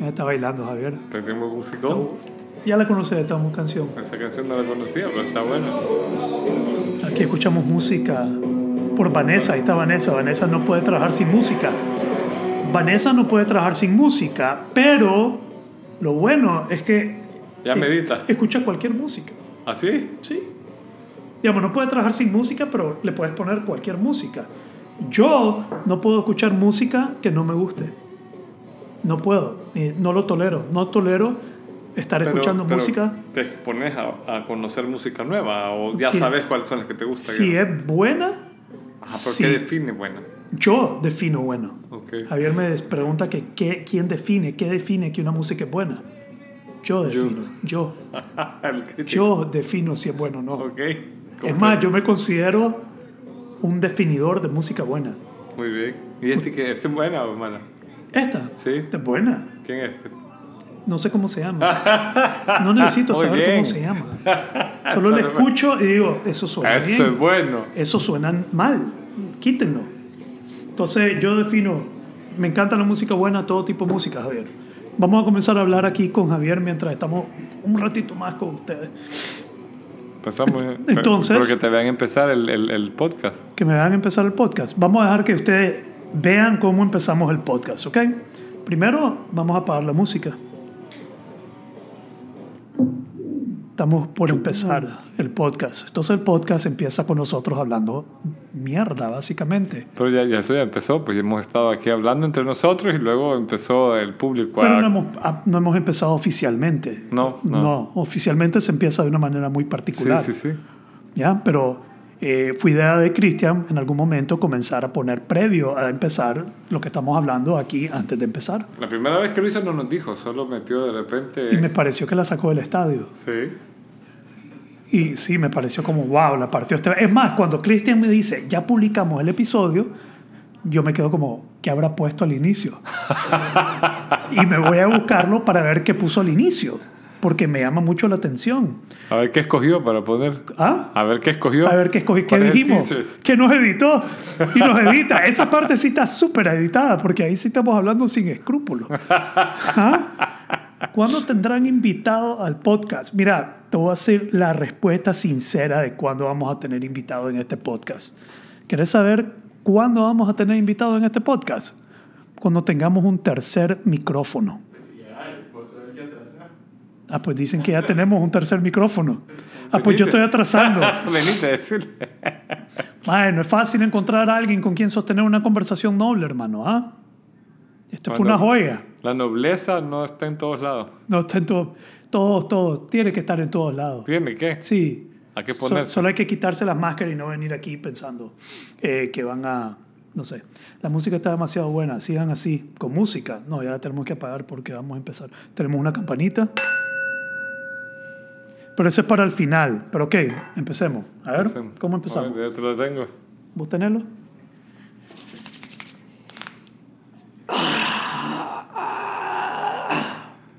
Ya está bailando, Javier. Tenemos musicón. Ya la conoces, esta canción. Esa canción no la conocía, pero está buena. Aquí escuchamos música por Vanessa. Ahí está Vanessa. Vanessa no puede trabajar sin música. Vanessa no puede trabajar sin música, pero lo bueno es que Ya medita. escucha cualquier música. ¿Así? Sí. Digamos, no puede trabajar sin música, pero le puedes poner cualquier música. Yo no puedo escuchar música que no me guste. No puedo. eh, No lo tolero. No tolero estar Pero- escuchando pero música. ¿Te expones a, a conocer música nueva o ya Sí. sabes cuáles son las que te gustan? Si es buena, Ajá, pero sí. ¿qué define buena? yo defino bueno. Ok. Javier me pregunta que quién define, qué define que una música es buena. Yo defino. Yo. Crítico. Yo defino si es bueno o no. Ok. Es más, yo me considero un definidor de música buena. Muy bien. ¿Y este que este es buena o mala? Esta. Sí. Esta es buena. ¿Quién es? No sé cómo se llama. No necesito Muy saber bien. cómo se llama. Solo le escucho y digo, eso suena Eso bien. es bueno. Eso suena mal. Quítenlo. Entonces yo defino, me encanta la música buena, todo tipo de música, Javier. Vamos a comenzar a hablar aquí con Javier mientras estamos un ratito más con ustedes. Pasamos. Entonces- Pero que te vean empezar el, el, el podcast. Que me vean empezar el podcast. Vamos a dejar que ustedes vean cómo empezamos el podcast, ¿ok? Primero vamos a apagar la música. Estamos por empezar el podcast. Entonces el podcast empieza con nosotros hablando mierda, básicamente. Pero ya, ya eso ya empezó, pues hemos estado aquí hablando entre nosotros y luego empezó el público a... Pero no hemos, no hemos empezado oficialmente. No, no. oficialmente se empieza de una manera muy Sí, particular. sí, sí. ¿ya? Pero eh, fue idea de Cristian en algún momento comenzar a poner previo a empezar lo que estamos hablando aquí antes de empezar. La primera vez que lo hizo no nos dijo, solo metió de repente... Y me pareció que la sacó del estadio. Sí. Y sí, me pareció como, wow, la partió este... Es más, cuando Cristian me dice, ya publicamos el episodio, yo me quedo como, ¿qué habrá puesto al inicio? y me voy a buscarlo para ver qué puso al inicio, porque me llama mucho la atención. A ver qué escogió para poner... ¿Ah? A ver qué escogió. A ver qué escogí, qué ¿Cuál es el dijimos, que nos editó y nos edita. Esa parte sí está súper editada porque ahí sí estamos hablando sin escrúpulos. ¿Ah? ¿Cuándo tendrán invitado al podcast? Mira, te voy a hacer la respuesta sincera de cuándo vamos a tener invitado en este podcast. ¿Querés saber cuándo vamos a tener invitado en este podcast? Cuando tengamos un tercer micrófono. Ah, pues dicen que ya tenemos un tercer micrófono. Ah, pues yo estoy atrasando. Venite a no es fácil encontrar a alguien con quien sostener una conversación noble, hermano. ¿ah? Esta fue una joya. La nobleza no está en todos lados. No está en todo, todo, todo. Tiene que estar en todos lados. ¿Tiene qué? Sí. ¿A qué So- ponerse? solo hay que quitarse las máscaras y no venir aquí pensando eh, que van a. No sé. La música está demasiado buena. Sigan así. Con música. No, ya la tenemos que apagar porque vamos a empezar. Tenemos una campanita. Pero eso es para el final. Pero ok, empecemos. A ver, ¿cómo empezamos? Yo te lo tengo. ¿Vos tenelo?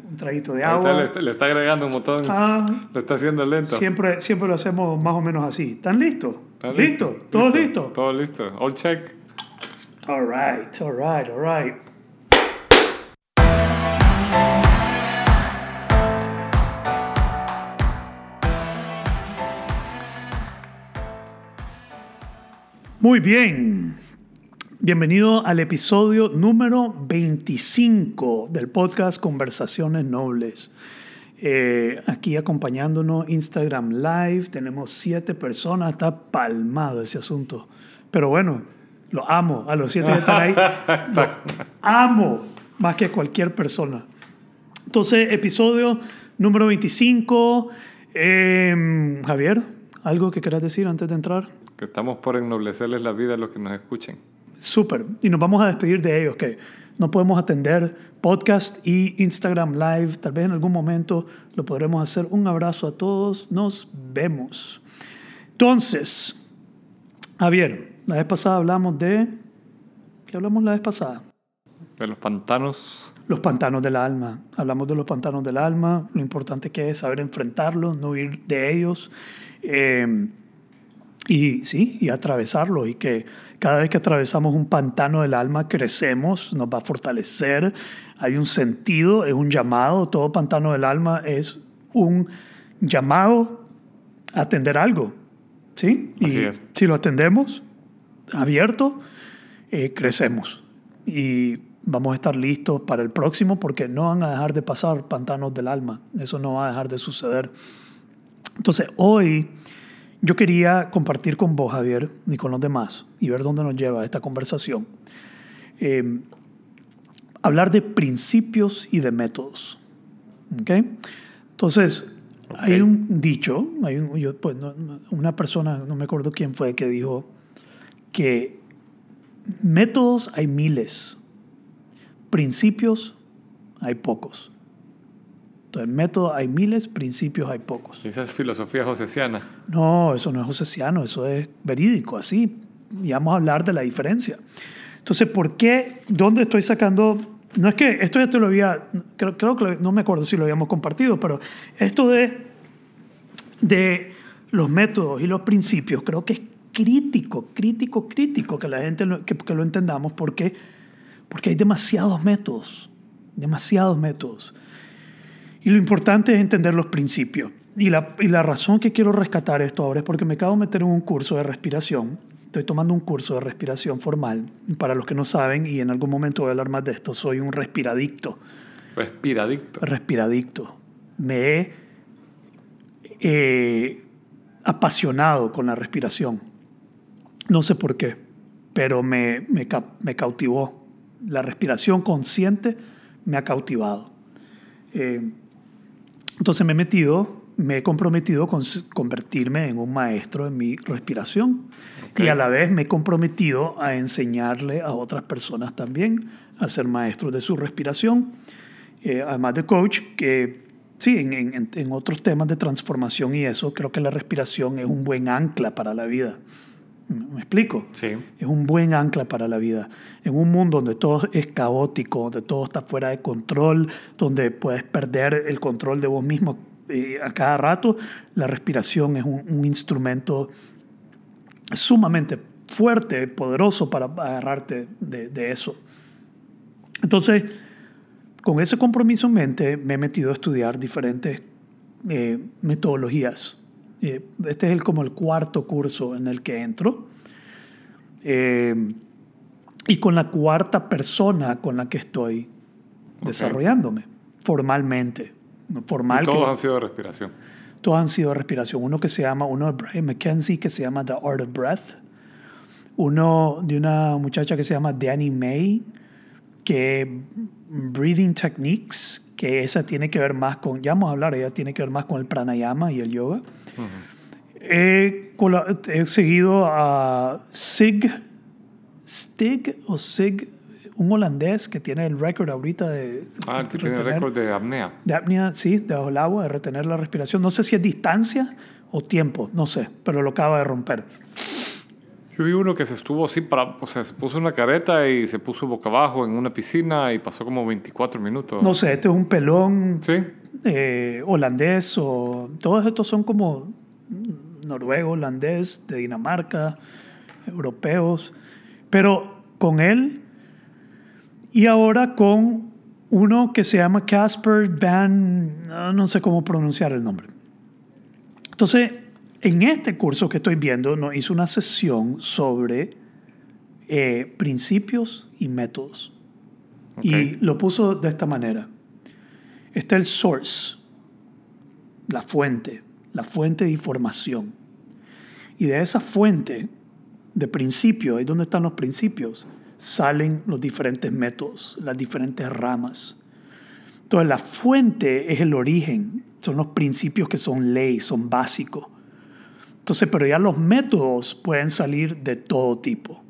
Un traguito de Ahí está, agua. le, está, le está agregando un montón. Ah, Lo está haciendo lento. siempre, siempre lo hacemos más o menos así. ¿Están listos? ¿Está ¿Listo? ¿Todos listos? Todo listo. All check. All right, all right, all right. Muy bien. Bienvenido al episodio número 25 del podcast Conversaciones Nobles. Eh, aquí acompañándonos Instagram Live, tenemos siete personas, está palmado ese asunto. Pero bueno, lo amo, a los siete que están ahí, lo amo más que cualquier persona. Entonces, episodio número 25. Eh, Javier, ¿algo que quieras decir antes de entrar? Que estamos por ennoblecerles la vida a los que nos escuchen. Súper. Y nos vamos a despedir de ellos, que no podemos atender podcast y Instagram Live. Tal vez en algún momento lo podremos hacer. Un abrazo a todos. Nos vemos. Entonces, Javier, la vez pasada hablamos de... ¿Qué hablamos la vez pasada? De los pantanos. Los pantanos del alma. Hablamos de los pantanos del alma, lo importante que es saber enfrentarlos, no huir de ellos. Eh, Y sí, y atravesarlo. Y que cada vez que atravesamos un pantano del alma, crecemos, nos va a fortalecer. Hay un sentido, es un llamado. Todo pantano del alma es un llamado a atender algo. ¿Sí? Así y es. si lo atendemos abierto, eh, crecemos. Y vamos a estar listos para el próximo porque no van a dejar de pasar pantanos del alma. Eso no va a dejar de suceder. Entonces, hoy yo quería compartir con vos, Javier, y con los demás, y ver dónde nos lleva esta conversación. Eh, hablar de principios y de métodos. ¿Ok? Entonces, Ok. hay un dicho, hay un- yo, pues, no- una persona, no me acuerdo quién fue, que dijo que métodos hay miles, principios hay pocos. Entonces, métodos hay miles, principios hay pocos. Esa es filosofía joseciana. No, eso no es joseciano, eso es verídico, así. Y vamos a hablar de la diferencia. Entonces, ¿por qué? ¿Dónde estoy sacando? No es que esto ya te lo había, creo, creo que no me acuerdo si lo habíamos compartido, pero esto de, de los métodos y los principios creo que es crítico, crítico, crítico que la gente lo, que, que lo entendamos porque, porque hay demasiados métodos, demasiados métodos. Y lo importante es entender los principios. Y la, y la razón que quiero rescatar esto ahora es porque me acabo de meter en un curso de respiración. Estoy tomando un curso de respiración formal. Para los que no saben, y en algún momento voy a hablar más de esto, soy un respiradicto. Respiradicto. Respiradicto. Me he eh, apasionado con la respiración. No sé por qué, pero me, me, me cautivó. La respiración consciente me ha cautivado. Eh, entonces me he metido, me he comprometido con convertirme en un maestro en mi respiración. Ok. Y a la vez me he comprometido a enseñarle a otras personas también a ser maestros de su respiración. Eh, además de coach, que sí, en, en- en otros temas de transformación y eso, creo que la respiración es un buen ancla para la vida. ¿Me explico? Sí. Es un buen ancla para la vida. En un mundo donde todo es caótico, donde todo está fuera de control, donde puedes perder el control de vos mismo eh, a cada rato, la respiración es un, un instrumento sumamente fuerte, poderoso para agarrarte de, de eso. Entonces, con ese compromiso en mente, me he metido a estudiar diferentes eh, metodologías. Eh, este es el, como el cuarto curso en el que entro. Eh, y con la cuarta persona con la que estoy desarrollándome formalmente. Formal Y que- todos han sido de respiración. todos han sido de respiración. Uno que se llama, uno de Brian McKenzie, que se llama The Art of Breath. Uno de una muchacha que se llama Danny May, que Breathing Techniques, que esa tiene que ver más con, ya vamos a hablar, ella tiene que ver más con el pranayama y el yoga. He, cola- he seguido a Sig, Stig o Sig, un holandés que tiene el récord ahorita de... Ah, que tiene retener- récord de apnea. de apnea, sí, debajo del agua, de retener la respiración. No sé si es distancia o tiempo, no sé, pero lo acaba de romper. Yo vi uno que se estuvo así para, o sea, se puso una careta y se puso boca abajo en una piscina y pasó como 24 minutos. No sé, este es un pelón Sí. eh, holandés o todos estos son como noruego, holandés, de Dinamarca, europeos, pero con él y ahora con uno que se llama Casper Van, no, no sé cómo pronunciar el nombre. Entonces, en este curso que estoy viendo, nos hizo una sesión sobre eh, principios y métodos. Ok. Y lo puso de esta manera. Está el source, la fuente, la fuente de información. Y de esa fuente de principios, ahí donde están los principios, salen los diferentes métodos, las diferentes ramas. Entonces la fuente es el origen, son los principios que son ley, son básicos. Entonces, pero ya los métodos pueden salir de todo tipo.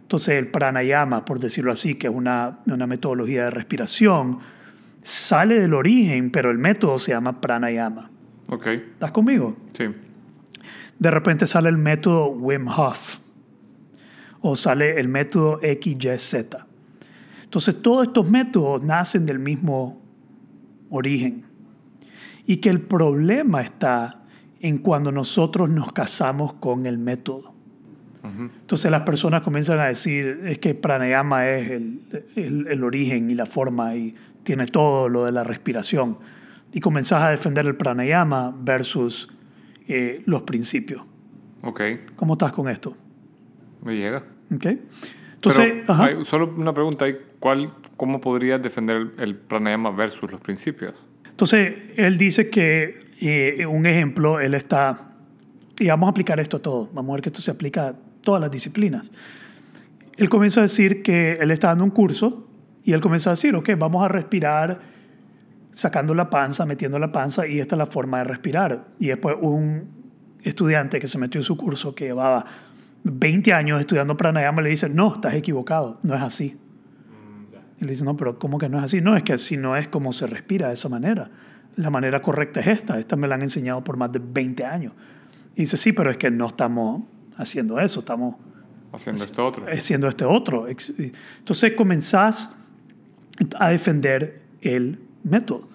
Entonces el pranayama, por decirlo así, que es una, una metodología de respiración, sale del origen, pero el método se llama pranayama. Ok. ¿Estás conmigo? Sí. De repente sale el método Wim Hof o sale el método XYZ. Entonces todos estos métodos nacen del mismo origen. Y que el problema está en cuando nosotros nos casamos con el método. Entonces las personas comienzan a decir, es que pranayama es el, el, el, origen y la forma y tiene todo lo de la respiración. Y comenzás a defender el pranayama versus eh, los principios. Ok. ¿Cómo estás con esto? Me llega. Ok. Entonces, Pero hay solo una pregunta, ¿cuál, ¿cómo podrías defender el, el pranayama versus los principios? Entonces, él dice que, eh, un ejemplo, él está, y vamos a aplicar esto a todo, vamos a ver que esto se aplica a todas las disciplinas. Él comienza a decir que él está dando un curso y él comienza a decir, ok, vamos a respirar sacando la panza, metiendo la panza, y esta es la forma de respirar. Y después un estudiante que se metió en su curso, que llevaba 20 años estudiando pranayama, le dice, no, estás equivocado, no es así. Y le dice, no, pero ¿cómo que no es así? No, es que así no es como se respira de esa manera. La manera correcta es esta. Esta me la han enseñado por más de 20 años. Y dice, sí, pero es que no estamos haciendo eso, estamos haciendo esto otro. Haciendo este otro. Entonces comenzás a defender el método.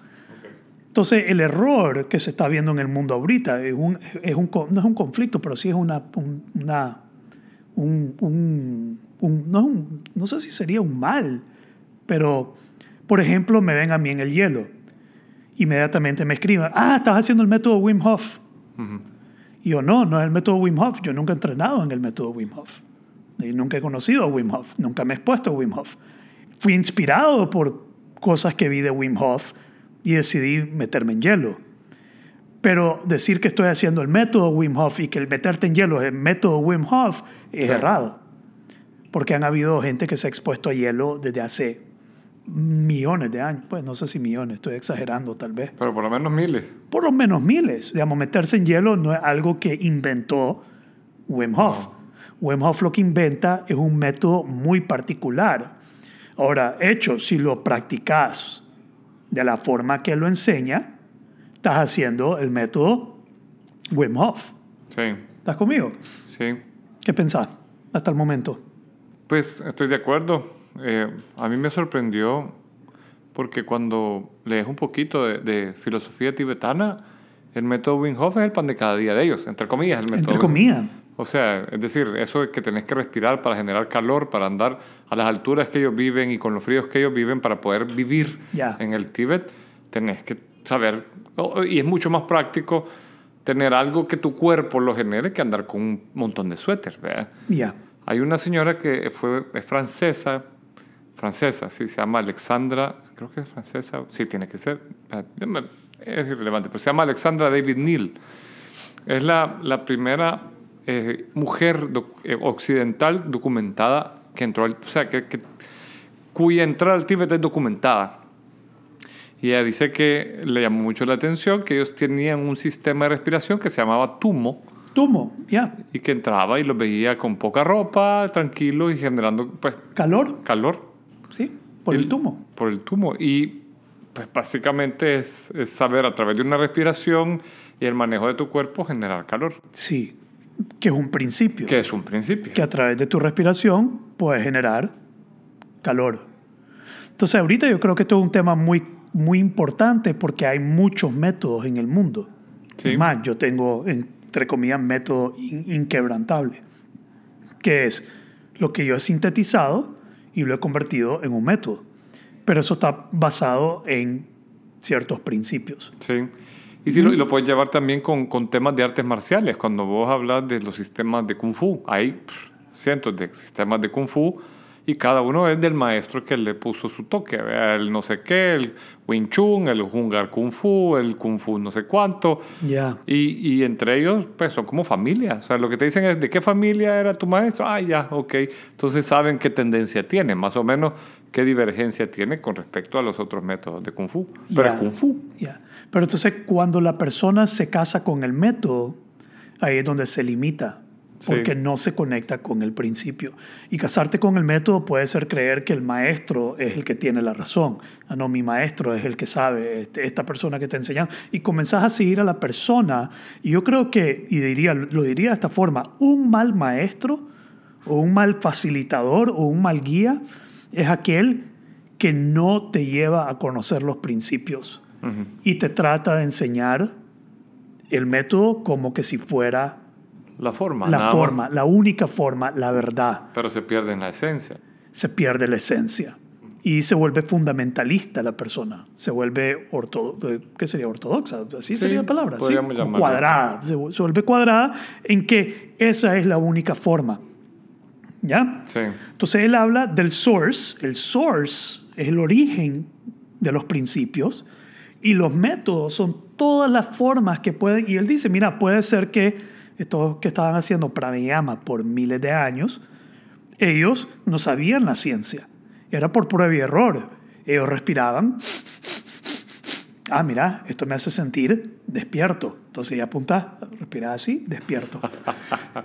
Entonces, el error que se está viendo en el mundo ahorita es un, es un, no es un conflicto, pero sí es una, una un, un, no, no, sé si sería un mal, pero, por ejemplo, me ven a mí en el hielo. Inmediatamente me escriben, ah, estás haciendo el método Wim Hof. Uh -huh. Y yo, no, no es el método Wim Hof. Yo nunca he entrenado en el método Wim Hof. Y nunca he conocido a Wim Hof. Nunca me he expuesto a Wim Hof. Fui inspirado por cosas que vi de Wim Hof y decidí meterme en hielo. Pero decir que estoy haciendo el método Wim Hof y que el meterte en hielo es el método Wim Hof es sí. errado. Porque han habido gente que se ha expuesto a hielo desde hace millones de años. Pues no sé si millones, estoy exagerando tal vez. Pero por lo menos miles. Por lo menos miles. Digamos, meterse en hielo no es algo que inventó Wim Hof. No. Wim Hof lo que inventa es un método muy particular. Ahora, hecho, si lo practicas de la forma que lo enseña, estás haciendo el método Wim Hof. Sí. ¿Estás conmigo? Sí. ¿Qué pensás hasta el momento? Pues estoy de acuerdo. Eh, a mí me sorprendió porque cuando lees un poquito de, de, filosofía tibetana, el método Wim Hof es el pan de cada día de ellos, entre comillas. El método entre comillas. O sea, es decir, eso de que tenés que respirar para generar calor, para andar a las alturas que ellos viven y con los fríos que ellos viven, para poder vivir yeah. en el Tíbet, tenés que saber, y es mucho más práctico tener algo que tu cuerpo lo genere que andar con un montón de suéter. ¿verdad? Yeah. Hay una señora que fue, es francesa, francesa, sí, se llama Alexandra, creo que es francesa, sí, tiene que ser, es irrelevante, pero se llama Alexandra David Neal. Es la, la primera eh, mujer doc, eh, occidental documentada que entró, al, o sea, que, que, cuya entrada al Tíbet es documentada. Y ella dice que le llamó mucho la atención que ellos tenían un sistema de respiración que se llamaba tumo. Tumo, ya. Yeah. Y que entraba y los veía con poca ropa, tranquilos y generando pues, calor. Calor. Sí, por el, el tumo. Por el tumo. Y pues básicamente es, es saber a través de una respiración y el manejo de tu cuerpo generar calor. Sí, que es un principio. Que es un principio. Que a través de tu respiración puedes generar calor. Entonces ahorita yo creo que esto es un tema muy, muy importante porque hay muchos métodos en el mundo. Sí. Es más, yo tengo, entre comillas, método in inquebrantable, que es lo que yo he sintetizado y lo he convertido en un método. Pero eso está basado en ciertos principios. Sí. Y sí, lo, lo puedes llevar también con, con, temas de artes marciales. Cuando vos hablas de los sistemas de Kung Fu, hay pff, cientos de sistemas de Kung Fu y cada uno es del maestro que le puso su toque. El no sé qué, el Wing Chun, el Hungar Kung Fu, el Kung Fu no sé cuánto. Yeah. Y, y, entre ellos, pues son como familia. O sea, lo que te dicen es, ¿de qué familia era tu maestro? Ah, ya, ok. Entonces saben qué tendencia tiene, más o menos qué divergencia tiene con respecto a los otros métodos de Kung Fu. Pero yeah. Kung Fu. Yeah. Pero entonces cuando la persona se casa con el método, ahí es donde se limita, porque sí. no se conecta con el principio. Y casarte con el método puede ser creer que el maestro es el que tiene la razón. Ah, no, mi maestro es el que sabe, este, esta persona que te enseña. Y comenzás a seguir a la persona. Y yo creo que, y diría, lo diría de esta forma, un mal maestro o un mal facilitador o un mal guía es aquel que no te lleva a conocer los principios uh -huh. y te trata de enseñar el método como que si fuera La forma. la nada más. forma, la única forma, la verdad. Pero se pierde en la esencia. Se pierde la esencia. Y se vuelve fundamentalista la persona. Se vuelve ortodoxa. ¿Qué sería ortodoxa? Así Sí, sería la palabra. ¿sí? Cuadrada. Se vuelve cuadrada en que esa es la única forma. ¿Ya? Sí. Entonces él habla del source. El source es el origen de los principios y los métodos son todas las formas que pueden. Y él dice, mira, puede ser que estos que estaban haciendo pranayama por miles de años, ellos no sabían la ciencia. Era por prueba y error. Ellos respiraban. Ah, mira, esto me hace sentir despierto. Entonces ya apunta, respira así, despierto.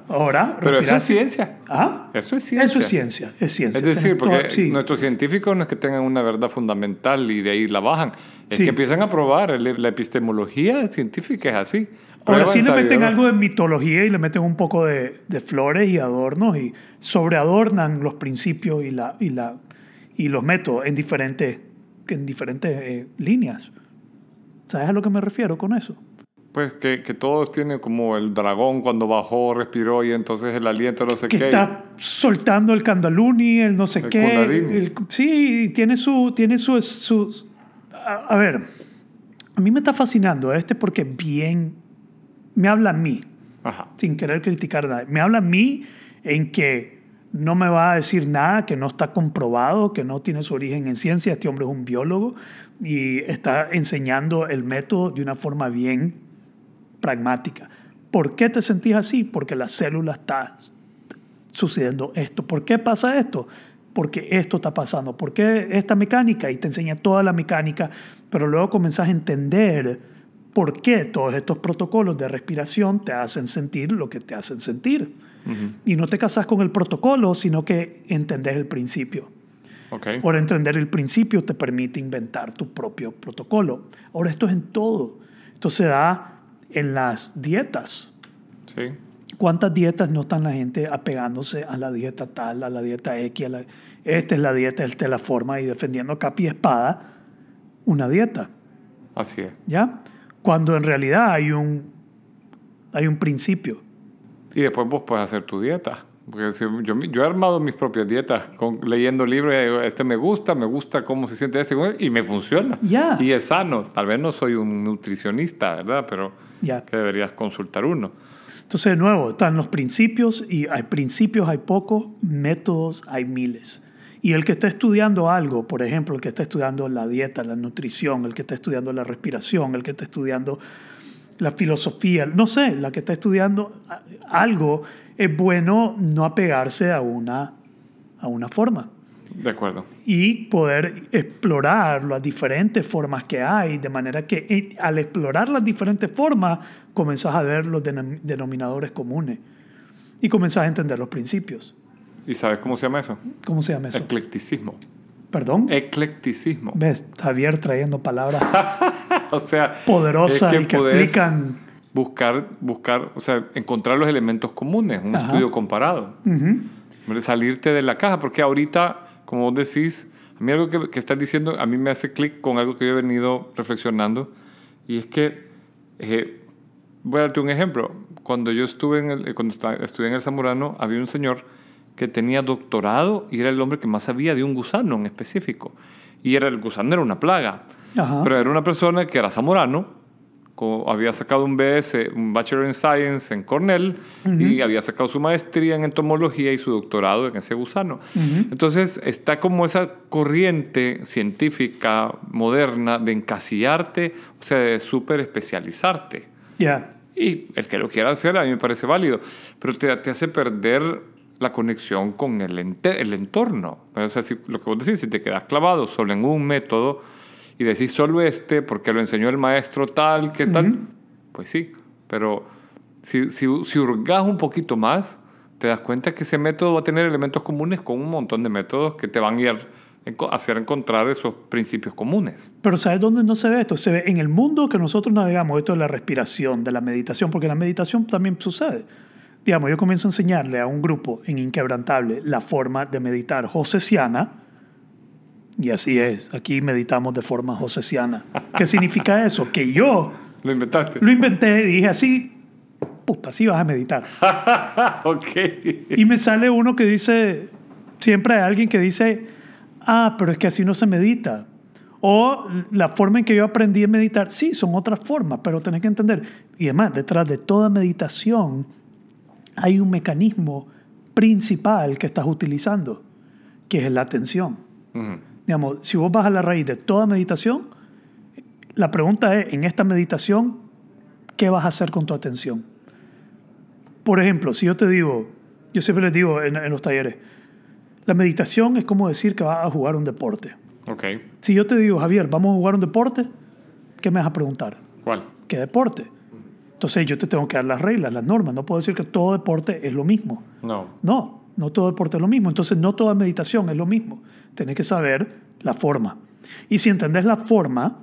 Ahora, Pero eso respira es así. ciencia. ¿Ah? Eso es ciencia. Eso es ciencia, es ciencia. Es decir, porque sí. nuestros científicos no es que tengan una verdad fundamental y de ahí la bajan, es Sí. que empiezan a probar. La epistemología científica es así. Ahora sí le meten algo de mitología y le meten un poco de, de flores y adornos y sobreadornan los principios y, la, y, la, y los métodos en diferentes, en diferentes eh, líneas. ¿Sabes a lo que me refiero con eso? Pues que, que todos tienen como el dragón cuando bajó, respiró y entonces el aliento no sé que qué. está soltando el candaluni, el no sé El qué. el- sí, tiene su... Tiene su, su- a, a ver, a mí me está fascinando este porque bien... Me habla a mí, Ajá. sin querer criticar a nadie. Me habla a mí en que no me va a decir nada que no está comprobado, que no tiene su origen en ciencia. Este hombre es un biólogo y está enseñando el método de una forma bien pragmática. ¿Por qué te sentís así? Porque la célula está sucediendo esto. ¿Por qué pasa esto? Porque esto está pasando. ¿Por qué esta mecánica? Y te enseña toda la mecánica, pero luego comenzás a entender por qué todos estos protocolos de respiración te hacen sentir lo que te hacen sentir. Y no te casas con el protocolo, sino que entendés el principio. Ok. Por entender el principio te permite inventar tu propio protocolo. Ahora esto es en todo. Esto se da en las dietas. Sí. ¿Cuántas dietas no están la gente apegándose a la dieta tal, a la dieta X? A la, esta es la dieta, esta es la forma y defendiendo capa y espada una dieta, Así es. ¿ya? Cuando en realidad hay un, hay un principio. Y después vos puedes hacer tu dieta. Porque si yo, yo he armado mis propias dietas con, leyendo libros. Este me gusta, me gusta cómo se siente este y me funciona. Ya. Y es sano. Tal vez no soy un nutricionista, ¿verdad? Pero Ya. que deberías consultar uno. Entonces, de nuevo, están los principios y hay principios, hay pocos, métodos, hay miles. Y el que está estudiando algo, por ejemplo, el que está estudiando la dieta, la nutrición, el que está estudiando la respiración, el que está estudiando la filosofía, no sé, la que está estudiando algo, es bueno no apegarse a una, a una forma De acuerdo. y poder explorar las diferentes formas que hay, de manera que eh, al explorar las diferentes formas comenzás a ver los denom- denominadores comunes y comenzás a entender los principios. ¿Y sabes cómo se llama eso? ¿Cómo se llama eso? Eclecticismo. ¿Perdón? Eclecticismo. ¿Ves? Javier trayendo palabras o sea, poderosas es y que explican... buscar, buscar, o sea, encontrar los elementos comunes, un Ajá. estudio comparado. Salirte de la caja, porque ahorita, como vos decís, a mí algo que, que estás diciendo, a mí me hace clic con algo que yo he venido reflexionando, y es que, eh, voy a darte un ejemplo, cuando yo estuve en el, eh, cuando esta- estudié en el Zamorano, había un señor que tenía doctorado y era el hombre que más sabía de un gusano en específico. Y era el gusano era una plaga. Ajá. Pero era una persona que era zamorano, había sacado un BS, un Bachelor in Science en Cornell, y había sacado su maestría en entomología y su doctorado en ese gusano. Entonces está como esa corriente científica moderna de encasillarte, o sea, de súper especializarte. Y el que lo quiera hacer a mí me parece válido, pero te, te hace perder la conexión con el, ente- el entorno. O sea, si, lo que vos decís, si te quedas clavado solo en un método y decís solo este porque lo enseñó el maestro tal, que tal, pues sí, pero si, si, si hurgas un poquito más, te das cuenta que ese método va a tener elementos comunes con un montón de métodos que te van a ir a hacer encontrar esos principios comunes. Pero ¿sabes dónde no se ve esto? Se ve en el mundo que nosotros navegamos, esto de la respiración, de la meditación, porque la meditación también sucede. Digamos, yo comienzo a enseñarle a un grupo en Inquebrantable la forma de meditar josesiana, y así es, aquí meditamos de forma josesiana. ¿Qué significa eso? Que yo Lo inventaste. Lo inventé y dije así, puta, así vas a meditar. ok. Y me sale uno que dice, siempre hay alguien que dice, ah, pero es que así no se medita. O la forma en que yo aprendí a meditar, sí, son otras formas, pero tenés que entender. Y además, detrás de toda meditación hay un mecanismo principal que estás utilizando, que es la atención. Ujú. Digamos, si vos vas a la raíz de toda meditación, la pregunta es, en esta meditación, ¿qué vas a hacer con tu atención? Por ejemplo, si yo te digo, yo siempre les digo en, en los talleres, la meditación es como decir que vas a jugar un deporte. Ok. Si yo te digo, Javier, vamos a jugar un deporte, ¿qué me vas a preguntar? ¿Cuál? ¿Qué deporte? Entonces yo te tengo que dar las reglas, las normas. No puedo decir que todo deporte es lo mismo. No. No, no todo deporte es lo mismo. Entonces no toda meditación es lo mismo. Tenés que saber la forma. Y si entendés la forma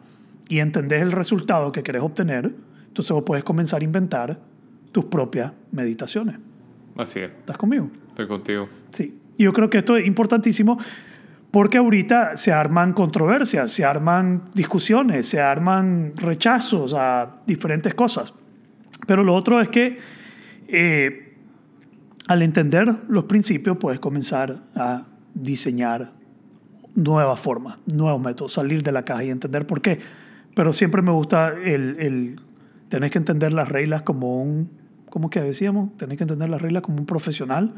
y entendés el resultado que querés obtener, entonces vos puedes comenzar a inventar tus propias meditaciones. Así es. ¿Estás conmigo? Estoy contigo. Sí. Y yo creo que esto es importantísimo porque ahorita se arman controversias, se arman discusiones, se arman rechazos a diferentes cosas. Pero lo otro es que eh, al entender los principios puedes comenzar a diseñar nuevas formas, nuevos métodos, salir de la caja y entender por qué. Pero siempre me gusta el, el tenés que entender las reglas como un, ¿cómo que decíamos? Tenés que entender las reglas como un profesional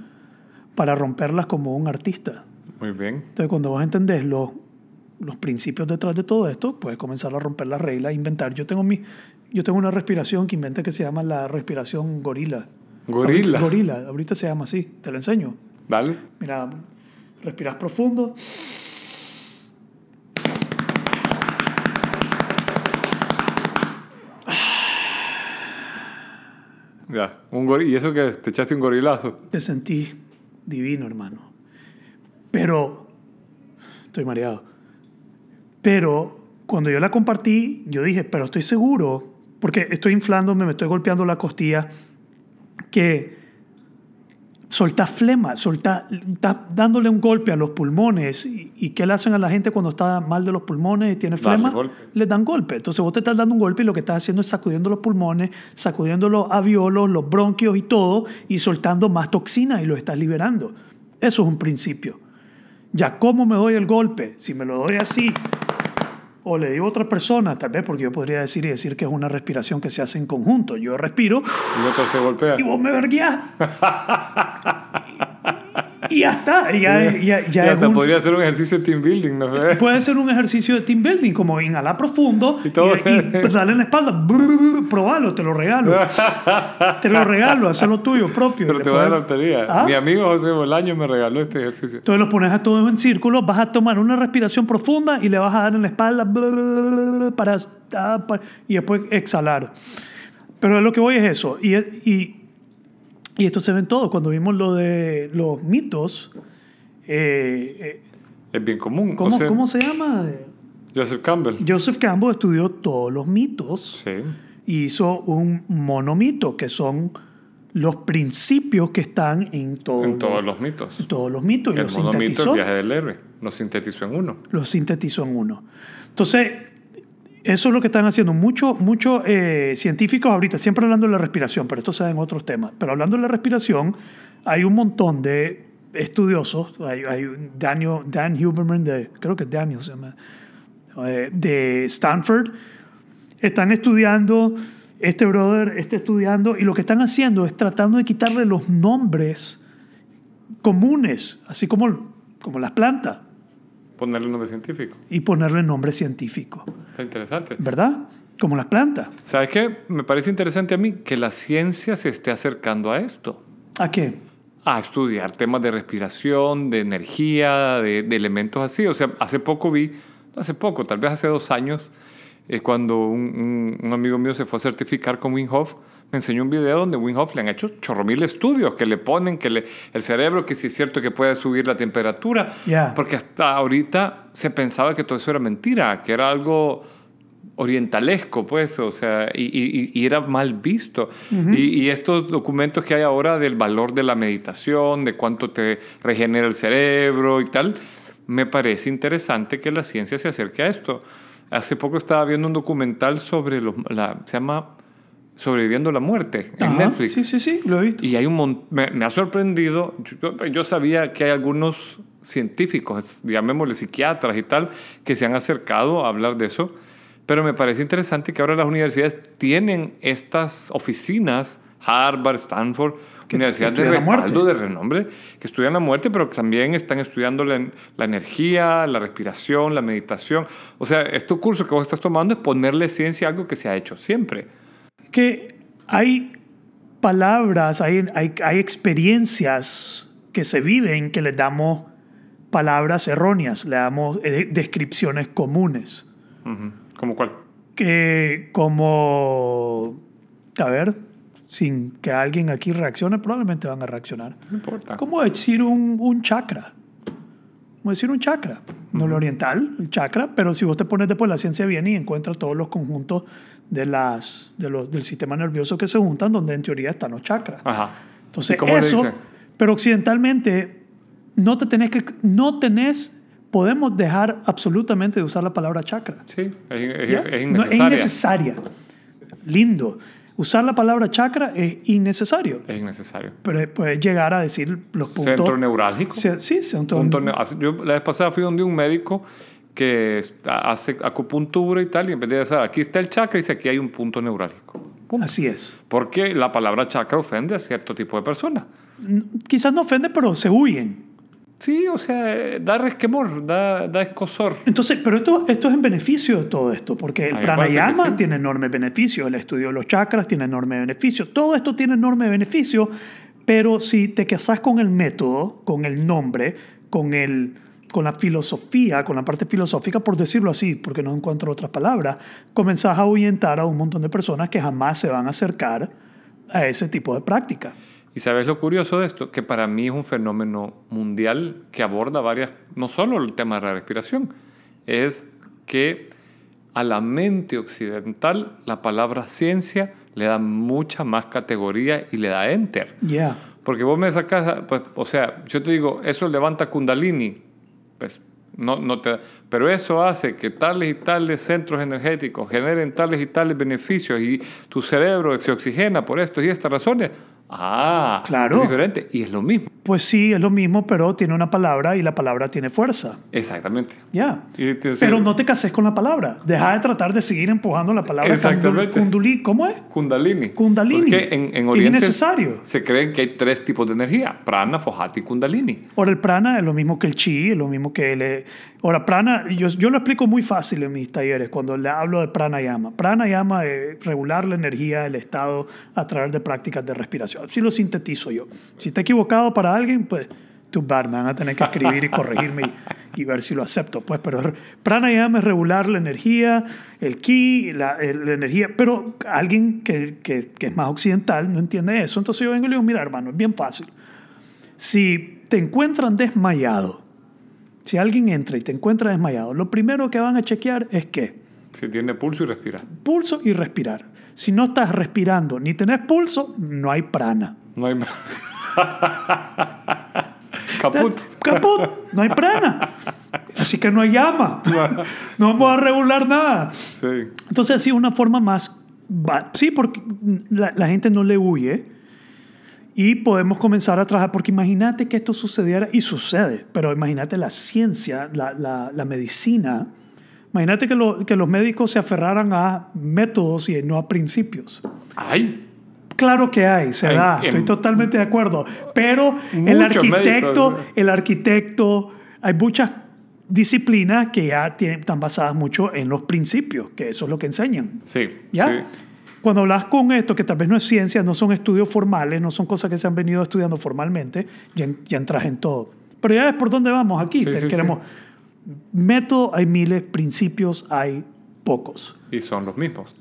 para romperlas como un artista. Muy bien. Entonces, cuando vos entendés los, los principios detrás de todo esto, puedes comenzar a romper las reglas, a inventar. Yo tengo, mi, yo tengo una respiración que inventé que se llama la respiración gorila. Gorila. Ahorita, gorila, ahorita se llama así, te la enseño. Dale. Mira, respiras profundo. Ya. Un gori- ¿Y eso que te echaste un gorilazo? Te sentí divino, hermano. Pero, estoy mareado. Pero cuando yo la compartí, yo dije, pero estoy seguro, porque estoy inflándome, me estoy golpeando la costilla, que soltás flema, soltás, estás dándole un golpe a los pulmones. ¿Y, y qué le hacen a la gente cuando está mal de los pulmones y tiene flema? golpe. Les dan golpe. Entonces vos te estás dando un golpe y lo que estás haciendo es sacudiendo los pulmones, sacudiendo los aviolos, los bronquios y todo, y soltando más toxina y lo estás liberando. Eso es un principio. Ya, ¿cómo me doy el golpe? Si me lo doy así, o le digo a otra persona, tal vez porque yo podría decir y decir que es una respiración que se hace en conjunto. Yo respiro Y otro te golpea. y vos me verguías. y ya está. y Ya, ya, ya Y es hasta un- podría ser un ejercicio de team building, ¿no? Puede ser un ejercicio de team building, como inhalar profundo Y y, todo. y darle en la espalda. Brr, Probalo, te lo regalo. te lo regalo, hazlo tuyo propio. Pero Y te va a dar la. ¿Ah? Mi amigo José Bolaño me regaló este ejercicio. Entonces los pones a todos en círculo, vas a tomar una respiración profunda y le vas a dar en la espalda para, ah, pa- y después exhalar. Pero lo que voy es eso. Y, y, y esto se ve en todo. Cuando vimos lo de los mitos, eh, eh, Es bien común. ¿cómo, O sea, ¿cómo se llama? Joseph Campbell. Joseph Campbell estudió todos los mitos Sí. y hizo un monomito, que son los principios que están en, todo En todos los mitos. en todos los mitos y El los monomito, el sintetizó. viaje del héroe. Lo sintetizó en uno. Lo sintetizó en uno. Entonces, eso es lo que están haciendo muchos muchos eh, científicos ahorita, siempre hablando de la respiración, pero esto se da en otros temas. Pero hablando de la respiración, hay un montón de estudiosos, hay, Daniel, Dan Huberman, de, creo que Daniel se llama, eh, de Stanford, están estudiando, este brother está estudiando, y lo que están haciendo es tratando de quitarle los nombres comunes, así como, como las plantas, Ponerle nombre científico. y ponerle nombre científico, Está interesante. ¿verdad? Como las plantas. ¿Sabes qué? Me parece interesante a mí que la ciencia se esté acercando a esto. ¿A qué? A estudiar temas de respiración, de energía, de, de elementos así. O sea, hace poco vi, hace poco, tal vez hace dos años, eh, cuando un, un- un amigo mío se fue a certificar con Wim Hof, me enseñó un video donde Wim Hof le han hecho chorro mil estudios que le ponen, que le, el cerebro, que si es cierto que puede subir la temperatura. Ya. Porque hasta ahorita se pensaba que todo eso era mentira, que era algo orientalesco, pues, o sea, y, y- y era mal visto. y, y estos documentos que hay ahora del valor de la meditación, de cuánto te regenera el cerebro y tal, me parece interesante que la ciencia se acerque a esto. Hace poco estaba viendo un documental sobre los, la, se llama Sobreviviendo la muerte en Ajá, Netflix. Sí, sí, sí, lo he visto. Y hay un me, me ha sorprendido, yo, yo sabía que hay algunos científicos, llamémosle psiquiatras y tal, que se han acercado a hablar de eso, pero me parece interesante que ahora las universidades tienen estas oficinas, Harvard, Stanford, Que- universidades que de respaldo, de renombre, que estudian la muerte, pero que también están estudiando la, la energía, la respiración, la meditación. O sea, este curso que vos estás tomando es ponerle ciencia a algo que se ha hecho siempre. que hay palabras, hay, hay, hay experiencias que se viven que les damos palabras erróneas, le damos eh, descripciones comunes. Ujú. ¿Como cuál? Que como, a ver, sin que alguien aquí reaccione, probablemente van a reaccionar. No importa. Como decir un, un chakra. Como decir un chakra. No el oriental, el chakra, pero si vos te pones después, la ciencia viene y encuentra todos los conjuntos de las, de los, del sistema nervioso que se juntan, donde en teoría están los chakras. Ajá. Entonces, ¿Y cómo eso, pero occidentalmente, no te tenés que, no tenés, podemos dejar absolutamente de usar la palabra chakra. Sí, es, es- es No, innecesaria. Lindo. Usar la palabra chakra es innecesario. Es innecesario. Pero puedes llegar a decir los puntos. Centro neurálgico. Sí, sí, centro Punto ne- Yo la vez pasada fui donde un médico que hace acupuntura y tal, y en vez de decir aquí está el chakra, dice aquí hay un punto neurálgico. Así es. Porque la palabra chakra ofende a cierto tipo de personas. Quizás no ofende, pero se huyen. Sí, o sea, da resquemor, da, da escosor. Entonces, pero esto, esto es en beneficio de todo esto, porque el pranayama sí. tiene enormes beneficios, el estudio de los chakras tiene enormes beneficios, todo esto tiene enormes beneficios, pero si te casas con el método, con el nombre, con, el, con la filosofía, con la parte filosófica, por decirlo así, porque no encuentro otras palabras, comenzás a ahuyentar a un montón de personas que jamás se van a acercar a ese tipo de práctica. Y sabes lo curioso de esto, que para mí es un fenómeno mundial que aborda varias, no solo el tema de la respiración, es que a la mente occidental la palabra ciencia le da mucha más categoría y le da enter. Ya. Porque vos me sacas, pues, o sea, yo te digo, eso levanta Kundalini, pues no, no te, pero eso hace que tales y tales centros energéticos generen tales y tales beneficios y tu cerebro se oxigena por estas y estas razones. Ah, Claro. es diferente y es lo mismo. Pues sí, es lo mismo, pero tiene una palabra y la palabra tiene fuerza. Exactamente. Ya. Pero no te cases con la palabra. Deja de tratar de seguir empujando la palabra Exactamente. kunduli. ¿Cómo es? Kundalini. Kundalini. Porque en, en Es Oriente innecesario. se creen que hay tres tipos de energía: prana, fojati y kundalini. Ahora, el prana es lo mismo que el chi, es lo mismo que el... eh, Ahora, prana, yo, yo lo explico muy fácil en mis talleres cuando le hablo de pranayama. Pranayama es regular la energía del estado a través de prácticas de respiración. Así lo sintetizo yo. Si está equivocado para alguien, pues too bad, me van a tener que escribir y corregirme y, y ver si lo acepto. Pues, pero pranayama es regular la energía, el ki, la, la energía. Pero alguien que, que, que es más occidental no entiende eso. Entonces yo vengo y le digo, mira, hermano, es bien fácil. Si te encuentran desmayado, si alguien entra y te encuentra desmayado, lo primero que van a chequear es qué? Si tiene pulso y respira. Pulso y respirar. Si no estás respirando ni tenés pulso, no hay prana. No hay. Caput. Caput, no hay prana. Así que no hay llama. No vamos a regular nada. Sí. Entonces, así una forma más... Sí, porque la, la gente no le huye y podemos comenzar a trabajar, porque imagínate que esto sucediera, y sucede, pero imagínate la ciencia, la, la, la medicina, imagínate que, lo- que los médicos se aferraran a métodos y no a principios. Ay. Claro que hay, se Hay- da, en- estoy totalmente de acuerdo. Pero el arquitecto, médicos. el arquitecto, hay muchas disciplinas que ya tienen, están basadas mucho en los principios, que eso es lo que enseñan. Sí. ¿Ya? Sí. Cuando hablas con esto, que tal vez no es ciencia, no son estudios formales, no son cosas que se han venido estudiando formalmente, ya, ya entras en todo. Pero ya ves por dónde vamos aquí. Sí, Te- sí, queremos método, hay miles, principios hay pocos. Y son los mismos.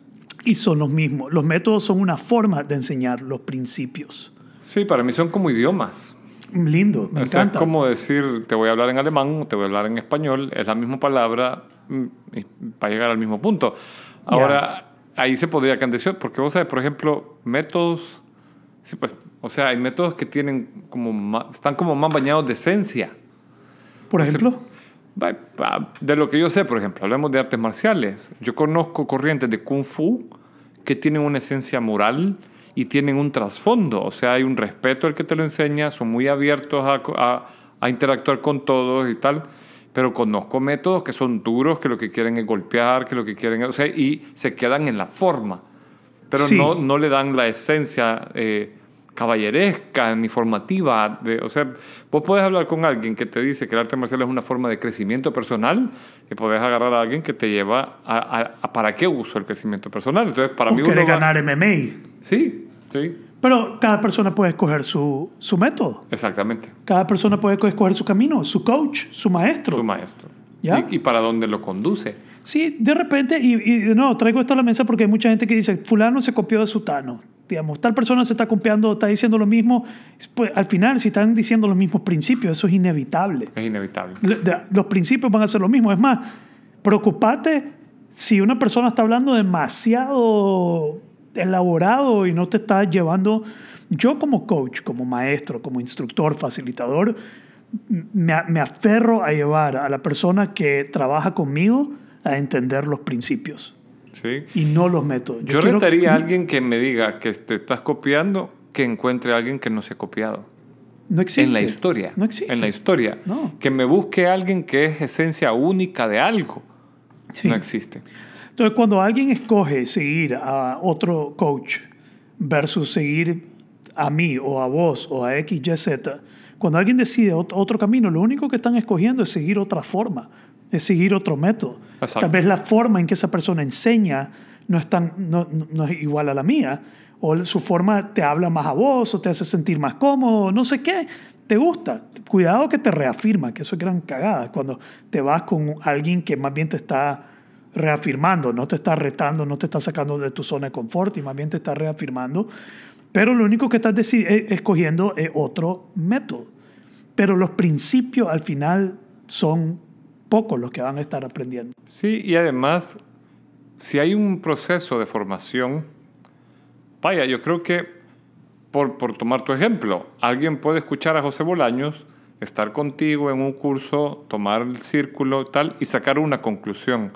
Y son los mismos. Los métodos son una forma de enseñar los principios. Sí, para mí son como idiomas. Lindo, me o sea, es encanta. como decir, te voy a hablar en alemán, te voy a hablar en español, es la misma palabra mm, y va a llegar al mismo punto. Ahora, ahí se podría candecer, porque vos sabes, por ejemplo, métodos, sí, pues, o sea, hay métodos que tienen como están como más bañados de esencia. Por o sea, ejemplo, va- De lo que yo sé, por ejemplo, hablemos de artes marciales. Yo conozco corrientes de kung fu que tienen una esencia moral y tienen un trasfondo. O sea, hay un respeto al que te lo enseña, son muy abiertos a, a- a interactuar con todos y tal. Pero conozco métodos que son duros, que lo que quieren es golpear, que lo que quieren es... O sea, y se quedan en la forma. Pero Sí. no, no le dan la esencia eh, caballeresca ni formativa. De, o sea, vos podés hablar con alguien que te dice que el arte marcial es una forma de crecimiento personal y podés agarrar a alguien que te lleva a, a- a para qué uso el crecimiento personal. Entonces, para O mí uno va- ganar MMA. Sí, sí, Pero cada persona puede escoger su, su método. exactamente. Cada persona puede escoger su camino, su coach, su maestro. Su maestro. ¿Ya? Y, y para dónde lo conduce. Sí, de repente, y, nuevo, traigo esto a la mesa porque hay mucha gente que dice, fulano se copió de sutano. Digamos, tal persona se está copiando, está diciendo lo mismo. Pues al final, si están diciendo los mismos principios, eso es inevitable. Es inevitable. Los principios van a ser lo mismo. Es más, preocupate si una persona está hablando demasiado elaborado y no te está llevando. Yo como coach, como maestro, como instructor, facilitador, me, me aferro a llevar a la persona que trabaja conmigo a entender los principios Sí. y no los métodos. Yo, quiero- retaría a alguien que me diga que te estás copiando que encuentre a alguien que no se ha copiado. No existe. En la historia. No existe. En la historia. No. Que me busque alguien que es esencia única de algo. Sí. No existe. Entonces, cuando alguien escoge seguir a otro coach versus seguir a mí o a vos o a X, Y, Z, cuando alguien decide ot- otro camino, lo único que están escogiendo es seguir otra forma, es seguir otro método. Exacto. Tal vez la forma en que esa persona enseña no es, tan, no, no- es igual a la mía, o su forma te habla más a vos o te hace sentir más cómodo, no sé qué, te gusta. Cuidado que te reafirma, que eso es gran cagada, cuando te vas con alguien que más bien te está reafirmando, no te está retando, no te está sacando de tu zona de confort y más bien te está reafirmando. Pero lo único que estás eh, escogiendo es otro método. Pero los principios al final son pocos los que van a estar aprendiendo. Sí, y además, si hay un proceso de formación, vaya, yo creo que, por, por tomar tu ejemplo, alguien puede escuchar a José Bolaños, estar contigo en un curso, tomar el círculo, tal, y sacar una conclusión.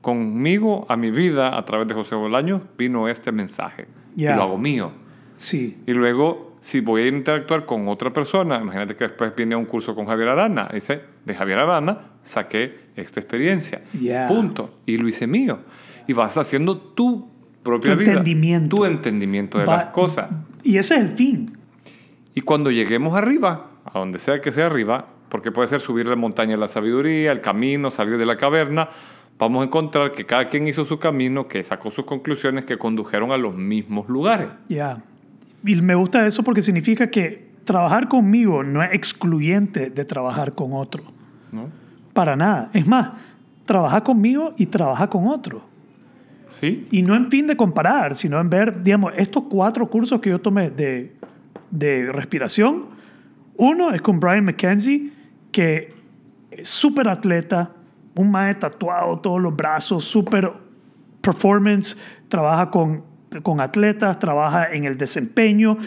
Conmigo, a mi vida, a través de José Bolaños, vino este mensaje. Y lo hago mío. Sí, Y luego, si voy a interactuar con otra persona, imagínate que después viene a un curso con Javier Arana. Dice, de Javier Arana saqué esta experiencia. Ya. Punto. Y lo hice mío. Y vas haciendo tu propia Tu vida. entendimiento. Tu entendimiento de Va- las cosas. y ese es el fin. Y cuando lleguemos arriba, a donde sea que sea arriba, porque puede ser subir la montaña de la sabiduría, el camino, salir de la caverna, vamos a encontrar que cada quien hizo su camino, que sacó sus conclusiones que condujeron a los mismos lugares. Ya. Y me gusta eso porque significa que trabajar conmigo no es excluyente de trabajar con otro. ¿no? Para nada. Es más, trabaja conmigo y trabaja con otro. ¿Sí? Y no en fin de comparar, sino en ver, digamos, estos cuatro cursos que yo tomé de, de respiración. Uno es con Brian McKenzie, que es súper atleta, un maestro tatuado, todos los brazos, súper performance, trabaja con, con atletas, trabaja en el desempeño.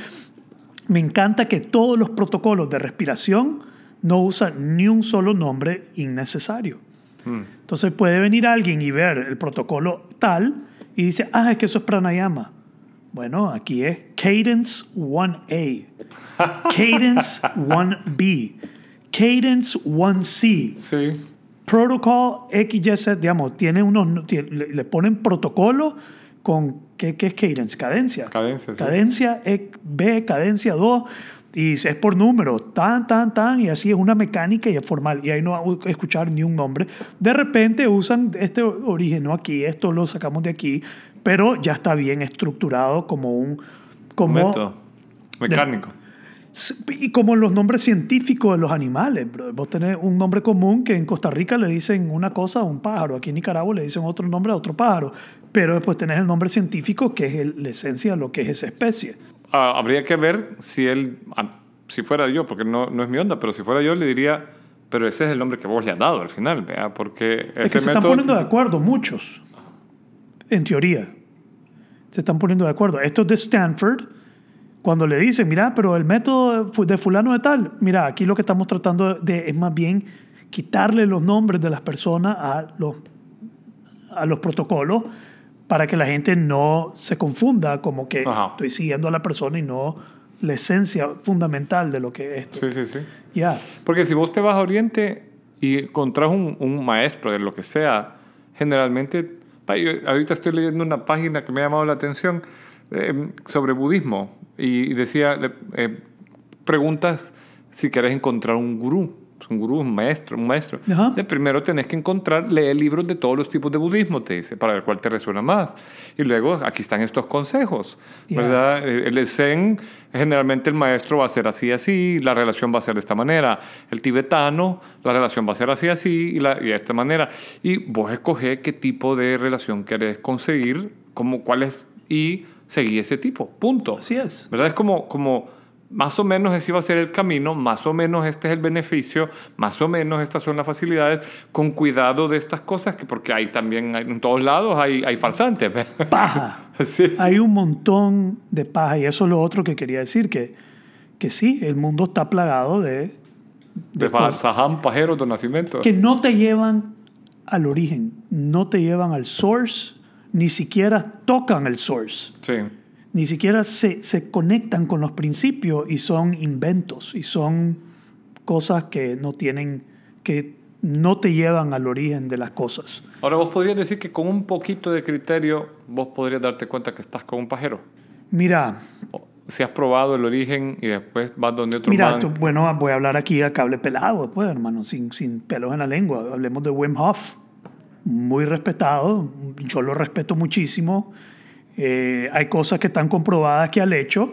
Me encanta que todos los protocolos de respiración no usan ni un solo nombre innecesario. Entonces puede venir alguien y ver el protocolo tal y dice, ah, es que eso es pranayama. Bueno, aquí es Cadence 1A, Cadence 1B, Cadence 1C, Sí. Protocol XYZ, digamos, tiene unos, le ponen protocolo con, ¿qué, qué es Cadence? Cadencia. Cadencia, sí. Cadencia E- B, cadencia 2, y es por número, tan, tan, tan, y así es una mecánica y es formal, y ahí no va a escuchar ni un nombre. De repente usan este origen, ¿no? Aquí, esto lo sacamos de aquí, pero ya está bien estructurado como un... Como, método mecánico. y como los nombres científicos de los animales. bro. Vos tenés un nombre común que en Costa Rica le dicen una cosa a un pájaro, aquí en Nicaragua le dicen otro nombre a otro pájaro, pero después tenés el nombre científico que es el- la esencia de lo que es esa especie. Ah, habría que ver si él, ah, si fuera yo, porque no, no es mi onda, pero si fuera yo le diría, pero ese es el nombre que vos le has dado al final, vea, porque ese Es que se están método- poniendo de acuerdo muchos, en teoría. Se están poniendo de acuerdo. Esto es de Stanford, cuando le dicen, mira, pero el método de fulano de tal, mira, aquí lo que estamos tratando de es más bien quitarle los nombres de las personas a los, a los protocolos para que la gente no se confunda como que Ajá. estoy siguiendo a la persona y no la esencia fundamental de lo que es esto. Sí, sí, sí. Ya. Porque si vos te vas a Oriente y encontrás un, un maestro de lo que sea, generalmente, yo ahorita estoy leyendo una página que me ha llamado la atención eh, sobre budismo y, decía, eh, preguntas si querés encontrar un gurú. Un gurú, un maestro, un maestro. Ajá. De primero tenés que encontrar, leer libros de todos los tipos de budismo, te dice, para ver cuál te resuena más. Y luego aquí están estos consejos, Ya. ¿verdad? Eh, El Zen, generalmente el maestro va a ser así, así, la relación va a ser de esta manera. El tibetano, la relación va a ser así, así, y, la- y de esta manera. Y vos escoges qué tipo de relación querés conseguir, como cuál es, y seguí ese tipo, punto. Así es. ¿Verdad? Es como, como más o menos ese va a ser el camino, más o menos este es el beneficio, más o menos estas son las facilidades, con cuidado de estas cosas, que porque hay también, en todos lados hay, hay falsantes. ¿ves? Paja. Sí. Hay un montón de paja y eso es lo otro que quería decir, que, que sí, el mundo está plagado de, De cosas. Saham, pajeros de nacimiento. que no te llevan al origen, no te llevan al source, ni siquiera tocan el source, Sí. Ni siquiera se, se conectan con los principios y son inventos y son cosas que no tienen, que no te llevan al origen de las cosas. Ahora, vos podrías decir que con un poquito de criterio, vos podrías darte cuenta que estás con un pajero. Mira, Si has probado el origen y después vas donde otro Mira, man. tú- bueno, voy a hablar aquí a cable pelado, pues, hermano, sin, sin pelos en la lengua. Hablemos de Wim Hof, muy respetado, yo lo respeto muchísimo. Eh, hay cosas que están comprobadas que al hecho,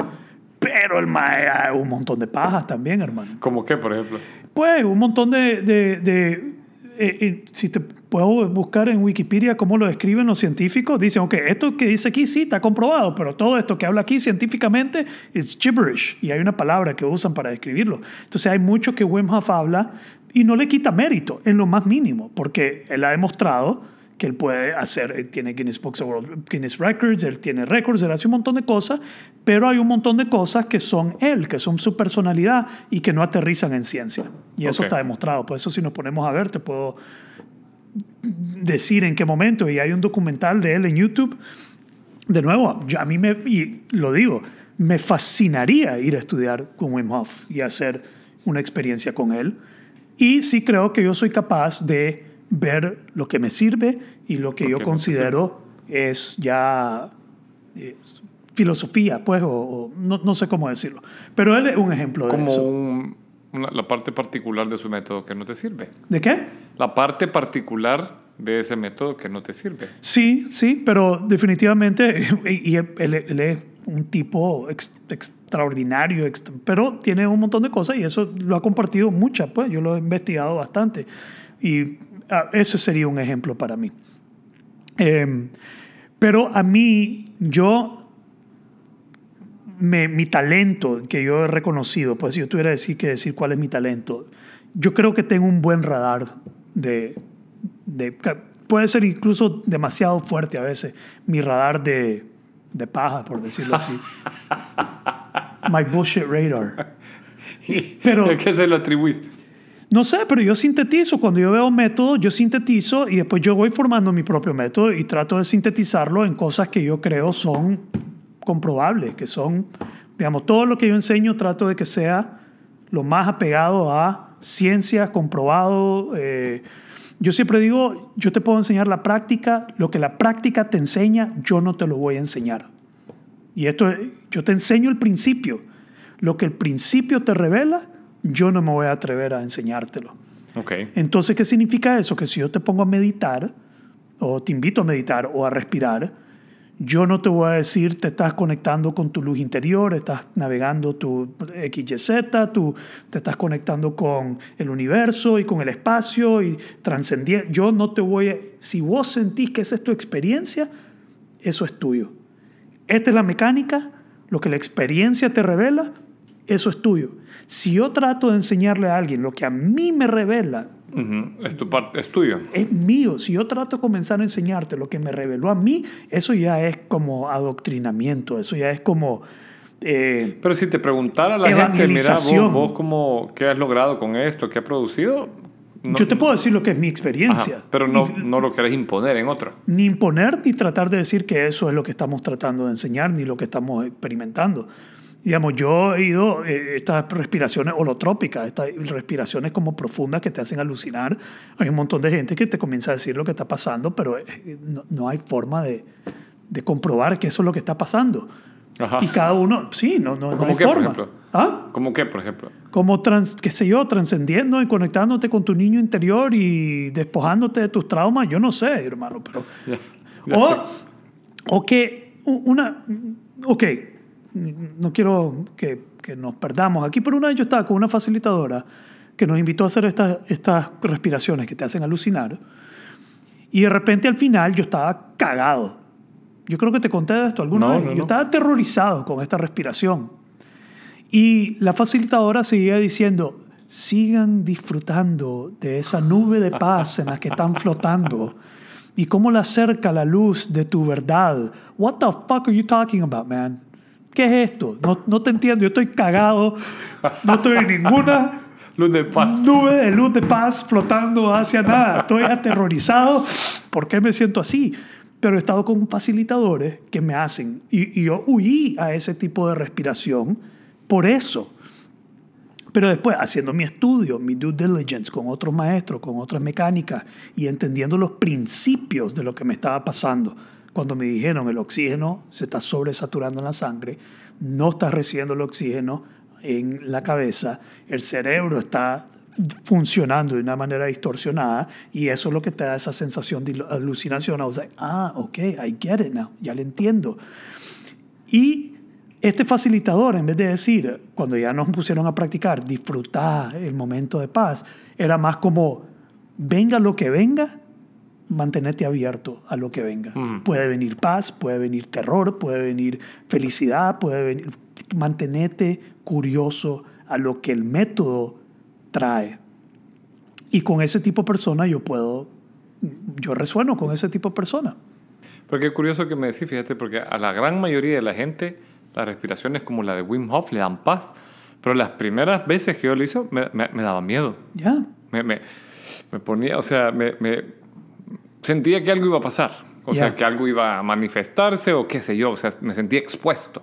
pero el mae, hay un montón de pajas también, hermano. ¿Cómo qué, por ejemplo? Pues un montón de... de- de- eh, eh, si te puedo buscar en Wikipedia cómo lo describen los científicos, dicen, ok, esto que dice aquí sí está comprobado, pero todo esto que habla aquí científicamente es gibberish y hay una palabra que usan para describirlo. Entonces hay mucho que Wim Hof habla y no le quita mérito en lo más mínimo, porque él ha demostrado que él puede hacer, él tiene Guinness Books of World, Guinness Records, él tiene récords, él hace un montón de cosas, pero hay un montón de cosas que son él, que son su personalidad y que no aterrizan en ciencia. Y eso Ok. está demostrado. Por eso si nos ponemos a ver, te puedo decir en qué momento. Y hay un documental de él en YouTube. De nuevo, yo- a mí me, y lo digo, me fascinaría ir a estudiar con Wim Hof y hacer una experiencia con él. Y sí creo que yo soy capaz de ver lo que me sirve y lo que Lo yo que considero es ya eh, filosofía, pues, o, o no, no sé cómo decirlo. Pero él es un ejemplo de eso. un- una- la parte particular de su método que no te sirve. ¿De qué? La parte particular de ese método que no te sirve. Sí, sí, pero definitivamente, y, y él, él es un tipo ex- extraordinario, ex- pero tiene un montón de cosas y eso lo ha compartido muchas, pues yo lo he investigado bastante y ah, ese sería un ejemplo para mí. Em, pero a mí, yo, me- mi talento que yo he reconocido, pues si yo tuviera decir, que decir cuál es mi talento, yo creo que tengo un buen radar de, de- puede ser incluso demasiado fuerte a veces, mi radar de, de paja, por decirlo así. My bullshit radar. Pero- ¿A qué se lo atribuís? No sé, pero yo sintetizo. Cuando yo veo método, yo sintetizo y después yo voy formando mi propio método y trato de sintetizarlo en cosas que yo creo son comprobables, que son, digamos, todo lo que yo enseño trato de que sea lo más apegado a ciencia, comprobado. eh, yo siempre digo, yo te puedo enseñar la práctica, lo que la práctica te enseña, yo no te lo voy a enseñar. Y esto, es- yo te enseño el principio. Lo que el principio te revela, yo no me voy a atrever a enseñártelo. Ok. Entonces, ¿qué significa eso? Que si yo te pongo a meditar, o te invito a meditar o a respirar, yo no te voy a decir, te estás conectando con tu luz interior, estás navegando tu XYZ, tú te estás conectando con el universo y con el espacio y trascendiendo. Yo no te voy a... Si vos sentís que esa es tu experiencia, eso es tuyo. Esta es la mecánica, lo que la experiencia te revela, eso es tuyo. Si yo trato de enseñarle a alguien lo que a mí me revela. Es tu parte, es tuyo. es mío. Si yo trato de comenzar a enseñarte lo que me reveló a mí, eso ya es como adoctrinamiento, eso ya es como... eh, Pero si te preguntara la gente, mira, vos, vos cómo, qué has logrado con esto, qué has producido, no- Yo te puedo decir lo que es mi Ajá, experiencia. pero no, no lo querés imponer en otro. Ni imponer ni tratar de decir que eso es lo que estamos tratando de enseñar ni lo que estamos experimentando. Digamos, yo he ido eh, estas respiraciones holotrópicas, estas respiraciones como profundas que te hacen alucinar. Hay un montón de gente que te comienza a decir lo que está pasando, pero eh, no, no hay forma de, de comprobar que eso es lo que está pasando. Ajá. Y cada uno, sí, no, no, no ¿Cómo hay qué, por forma. ejemplo? ¿Ah? ¿Cómo qué, por ejemplo? como, trans, qué sé yo, trascendiendo y conectándote con tu niño interior y despojándote de tus traumas, yo no sé, hermano, pero... Ya, ya O, o que una... Ok, no quiero que, que nos perdamos aquí, pero una vez yo estaba con una facilitadora que nos invitó a hacer estas, estas respiraciones que te hacen alucinar y de repente al final yo estaba cagado. Yo creo que te conté esto alguna No, vez. no, yo no. estaba aterrorizado con esta respiración. Y la facilitadora seguía diciendo, sigan disfrutando de esa nube de paz en la que están flotando y cómo le acerca la luz de tu verdad. What the fuck are you talking about, man? ¿Qué es esto? No, no te entiendo, yo estoy cagado, no estoy en ninguna Luz de paz. nube de luz de paz flotando hacia nada. Estoy aterrorizado. ¿Por qué me siento así? Pero he estado con facilitadores que me hacen. Y, y yo huí a ese tipo de respiración por eso. Pero después, haciendo mi estudio, mi due diligence con otros maestros, con otras mecánicas y entendiendo los principios de lo que me estaba pasando, cuando me dijeron el oxígeno se está sobresaturando en la sangre, no estás recibiendo el oxígeno en la cabeza, el cerebro está funcionando de una manera distorsionada y eso es lo que te da esa sensación de alucinación. I was like, ah, ok, I get it now, ya lo entiendo. Y este facilitador, en vez de decir, cuando ya nos pusieron a practicar, disfrutar el momento de paz, era más como, venga lo que venga, mantenerte abierto a lo que venga. Puede venir paz, puede venir terror, puede venir felicidad, puede venir... Mantenerte curioso a lo que el método trae. Y con ese tipo de persona yo puedo, yo resueno con ese tipo de persona. Porque es curioso que me decís, fíjate, porque a la gran mayoría de la gente las respiraciones como la de Wim Hof le dan paz. Pero las primeras veces que yo lo hice me, me- me daba miedo. Ya. Me, me, me ponía, o sea, me sentía que algo iba a pasar. O sea, Ya. que algo iba a manifestarse o qué sé yo. O sea, me sentía expuesto.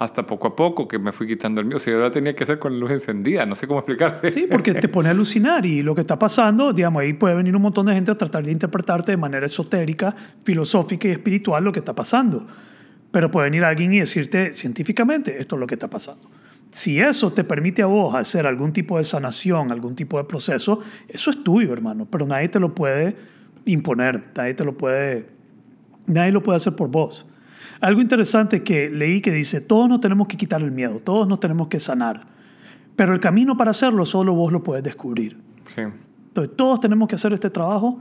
Hasta poco a poco que me fui quitando el mío. O sea, yo ya tenía que hacer con la luz encendida. No sé cómo explicarte. Sí, porque te pone a alucinar y lo que está pasando, digamos, ahí puede venir un montón de gente a tratar de interpretarte de manera esotérica, filosófica y espiritual lo que está pasando. Pero puede venir alguien y decirte científicamente, esto es lo que está pasando. Si eso te permite a vos hacer algún tipo de sanación, algún tipo de proceso, eso es tuyo, hermano, pero nadie te lo puede imponer, nadie te lo puede, nadie lo puede hacer por vos. Algo interesante que leí que dice, todos nos tenemos que quitar el miedo, todos nos tenemos que sanar, pero el camino para hacerlo solo vos lo puedes descubrir. Sí. Entonces, todos tenemos que hacer este trabajo,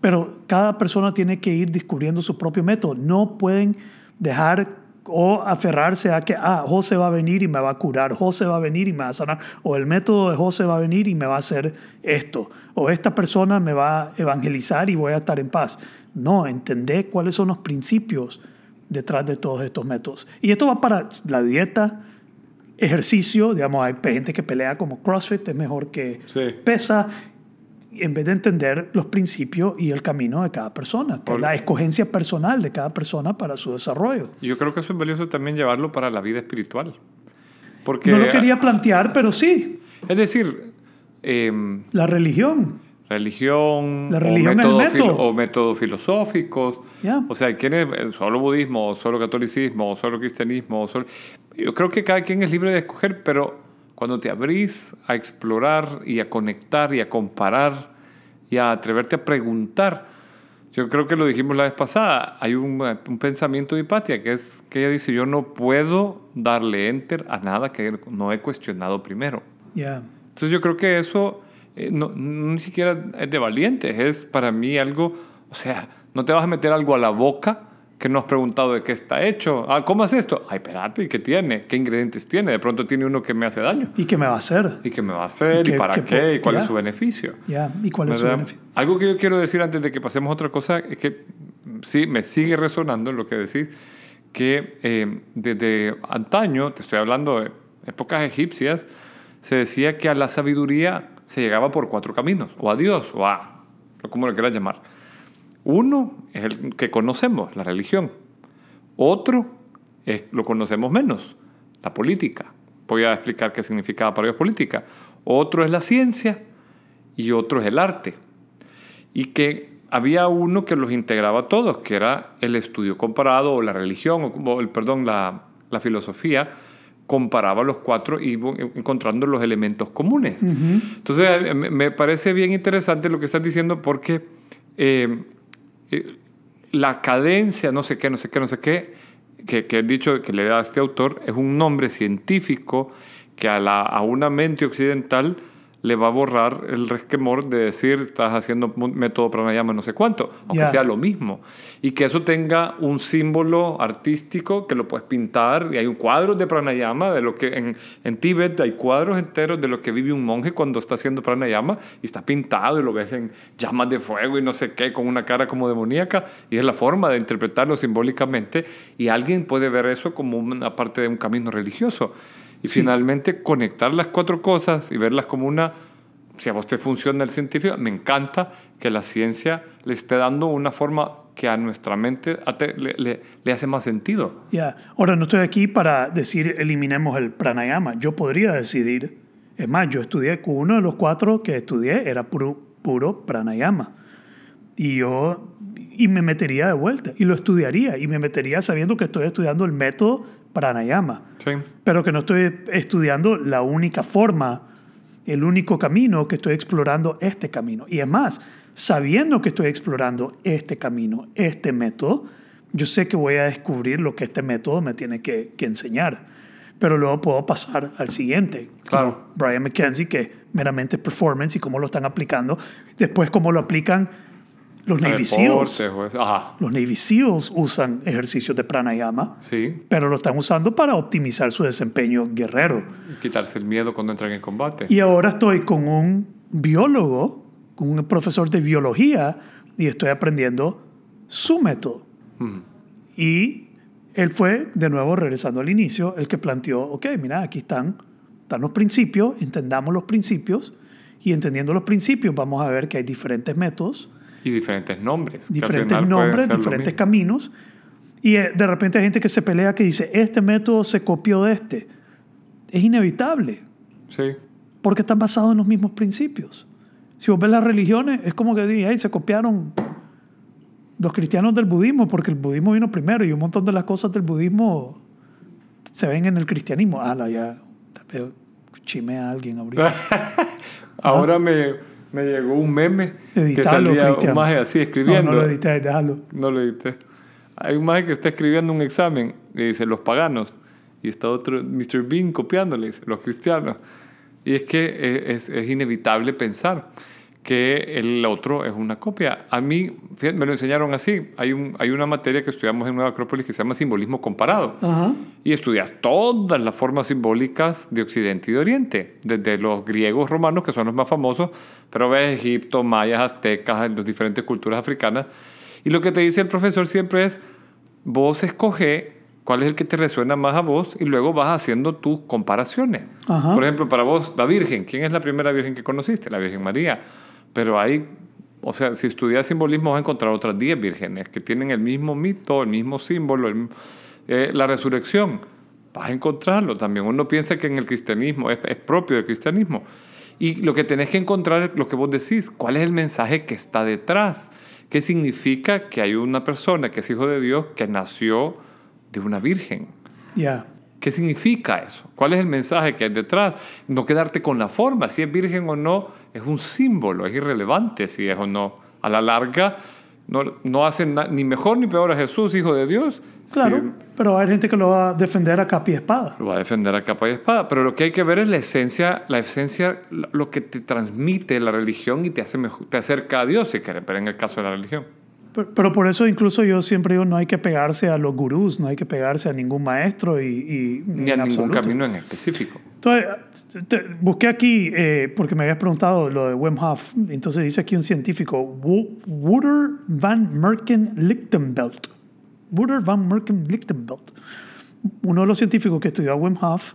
pero cada persona tiene que ir descubriendo su propio método. No pueden dejar o aferrarse a que, ah, José va a venir y me va a curar, José va a venir y me va a sanar, o el método de José va a venir y me va a hacer esto, o esta persona me va a evangelizar y voy a estar en paz. No, entender cuáles son los principios detrás de todos estos métodos. Y esto va para la dieta, ejercicio, digamos, hay gente que pelea como CrossFit, es mejor que Sí. pesa, en vez de entender los principios y el camino de cada persona, que es Por- la escogencia personal de cada persona para su desarrollo. Yo creo que eso es valioso también llevarlo para la vida espiritual. Porque, No lo quería plantear, pero sí, Es decir, em, la religión. religión, La o religión métodos método. filo- o métodos filosóficos. O sea, ¿quién es solo budismo, o solo catolicismo, o solo cristianismo? o solo- Yo creo que cada quien es libre de escoger, pero cuando te abrís a explorar y a conectar y a comparar y a atreverte a preguntar, yo creo que lo dijimos la vez pasada, hay un, un pensamiento de Hipatia que es que ella dice, yo no puedo darle enter a nada que no he cuestionado primero. Ya. Entonces yo creo que eso eh, no, no ni siquiera es de valientes, es para mí algo, o sea, no te vas a meter algo a la boca que no has preguntado de qué está hecho. Ah, ¿cómo es esto? Ay, espérate, ¿y qué tiene? ¿Qué ingredientes tiene? De pronto tiene uno que me hace daño. ¿Y qué me va a hacer? ¿Y qué me va a hacer? ¿Y, ¿Y para qué qué? ¿Y cuál es su beneficio? Ya. ¿Y cuál es su ¿Verdad? beneficio? Algo que yo quiero decir antes de que pasemos a otra cosa es que sí, me sigue resonando lo que decís, que eh, desde antaño, te estoy hablando de épocas egipcias, se decía que a la sabiduría se llegaba por cuatro caminos, o a Dios, o a, como lo quieras llamar. Uno es el que conocemos, la religión. Otro es, lo conocemos menos, la política. Voy a explicar qué significaba para ellos política. Otro es la ciencia y otro es el arte. Y que había uno que los integraba a todos, que era el estudio comparado o la religión, o, el, perdón, la, la filosofía, comparaba los cuatro y encontrando los elementos comunes. Entonces, me parece bien interesante lo que estás diciendo porque eh, eh, la cadencia, no sé qué, no sé qué, no sé qué, que, he dicho que le da a este autor, es un nombre científico que a, la, a una mente occidental le va a borrar el resquemor de decir estás haciendo método pranayama no sé cuánto, aunque sea lo mismo. Y que eso tenga un símbolo artístico que lo puedes pintar. Y hay un cuadro de pranayama, de lo que en, en Tíbet hay cuadros enteros de lo que vive un monje cuando está haciendo pranayama y está pintado y lo ves en llamas de fuego y no sé qué, con una cara como demoníaca. Y es la forma de interpretarlo simbólicamente. Y alguien puede ver eso como una parte de un camino religioso. Y finalmente conectar las cuatro cosas y verlas como una, si a vos te funciona el científico, me encanta que la ciencia le esté dando una forma que a nuestra mente le, le, hace más sentido. Ya, ahora no estoy aquí para decir eliminemos el pranayama. Yo podría decidir, es más, yo estudié, uno de los cuatro que estudié era puro, puro pranayama. Y yo y me metería de vuelta y lo estudiaría y me metería sabiendo que estoy estudiando el método pranayama, sí. pero que no estoy estudiando la única forma, el único camino, que estoy explorando este camino. Y es más, sabiendo que estoy explorando este camino, este método, yo sé que voy a descubrir lo que este método me tiene que, que enseñar. Pero luego puedo pasar al siguiente. Claro. Brian McKenzie, que meramente performance y cómo lo están aplicando. Después, cómo lo aplican los Navy Seals. Los Navy Seals usan ejercicios de pranayama, sí. pero lo están usando para optimizar su desempeño guerrero. Quitarse el miedo cuando entran en combate. Y ahora estoy con un biólogo, con un profesor de biología, y estoy aprendiendo su método. Y él fue, de nuevo, regresando al inicio, el que planteó, ok, mira, aquí están, están los principios, entendamos los principios, y entendiendo los principios vamos a ver que hay diferentes métodos y diferentes nombres. Diferentes nombres, diferentes caminos. Y eh, de repente hay gente que se pelea que dice, este método se copió de este. Es inevitable. Sí. Porque están basados en los mismos principios. Si vos ves las religiones, es como que ahí se copiaron los cristianos del budismo, porque el budismo vino primero y un montón de las cosas del budismo se ven en el cristianismo. Ah, ya, chime a alguien ahorita. Ahora me me llegó un meme que salía un maje así escribiendo. No, no lo edité, déjalo. No lo edité. Hay un maje que está escribiendo un examen y dice los paganos y está otro Mr. Bean copiándole, dice los cristianos. Y es que es, es inevitable pensar que el otro es una copia. A mí, me lo enseñaron así. Hay, un, hay una materia que estudiamos en Nueva Acrópolis que se llama simbolismo comparado. Y estudias todas las formas simbólicas de Occidente y de Oriente, desde los griegos romanos, que son los más famosos, pero ves Egipto, mayas, aztecas, las diferentes culturas africanas. Y lo que te dice el profesor siempre es, vos escoge cuál es el que te resuena más a vos y luego vas haciendo tus comparaciones. Por ejemplo, para vos, la Virgen, ¿quién es la primera Virgen que conociste? La Virgen María. Pero hay, o sea, si estudias simbolismo vas a encontrar otras 10 vírgenes que tienen el mismo mito, el mismo símbolo, eh, la resurrección. Vas a encontrarlo también. Uno piensa que en el cristianismo es, es propio del cristianismo. Y lo que tenés que encontrar es lo que vos decís, cuál es el mensaje que está detrás. ¿Qué significa que hay una persona que es hijo de Dios que nació de una virgen? Ya. ¿Qué significa eso? ¿Cuál es el mensaje que hay detrás? No quedarte con la forma, si es virgen o no, es un símbolo, es irrelevante si es o no. A la larga, no, no hacen ni mejor ni peor a Jesús, hijo de Dios. Claro, pero hay gente que lo va a defender a capa y espada. Lo va a defender a capa y espada, pero lo que hay que ver es la esencia, la esencia, lo que te transmite la religión y te, hace te acerca a Dios, si quieres, pero en el caso de la religión. Pero, por eso incluso yo siempre digo, no hay que pegarse a los gurús, no hay que pegarse a ningún maestro y... Ni a ningún camino en específico. Entonces, busqué aquí, eh, porque me habías preguntado lo de Wim Hof, entonces dice aquí un científico, Wouter van Merken Lichtenbelt. Wouter van Merken Lichtenbelt. Uno de los científicos que estudió a Wim Hof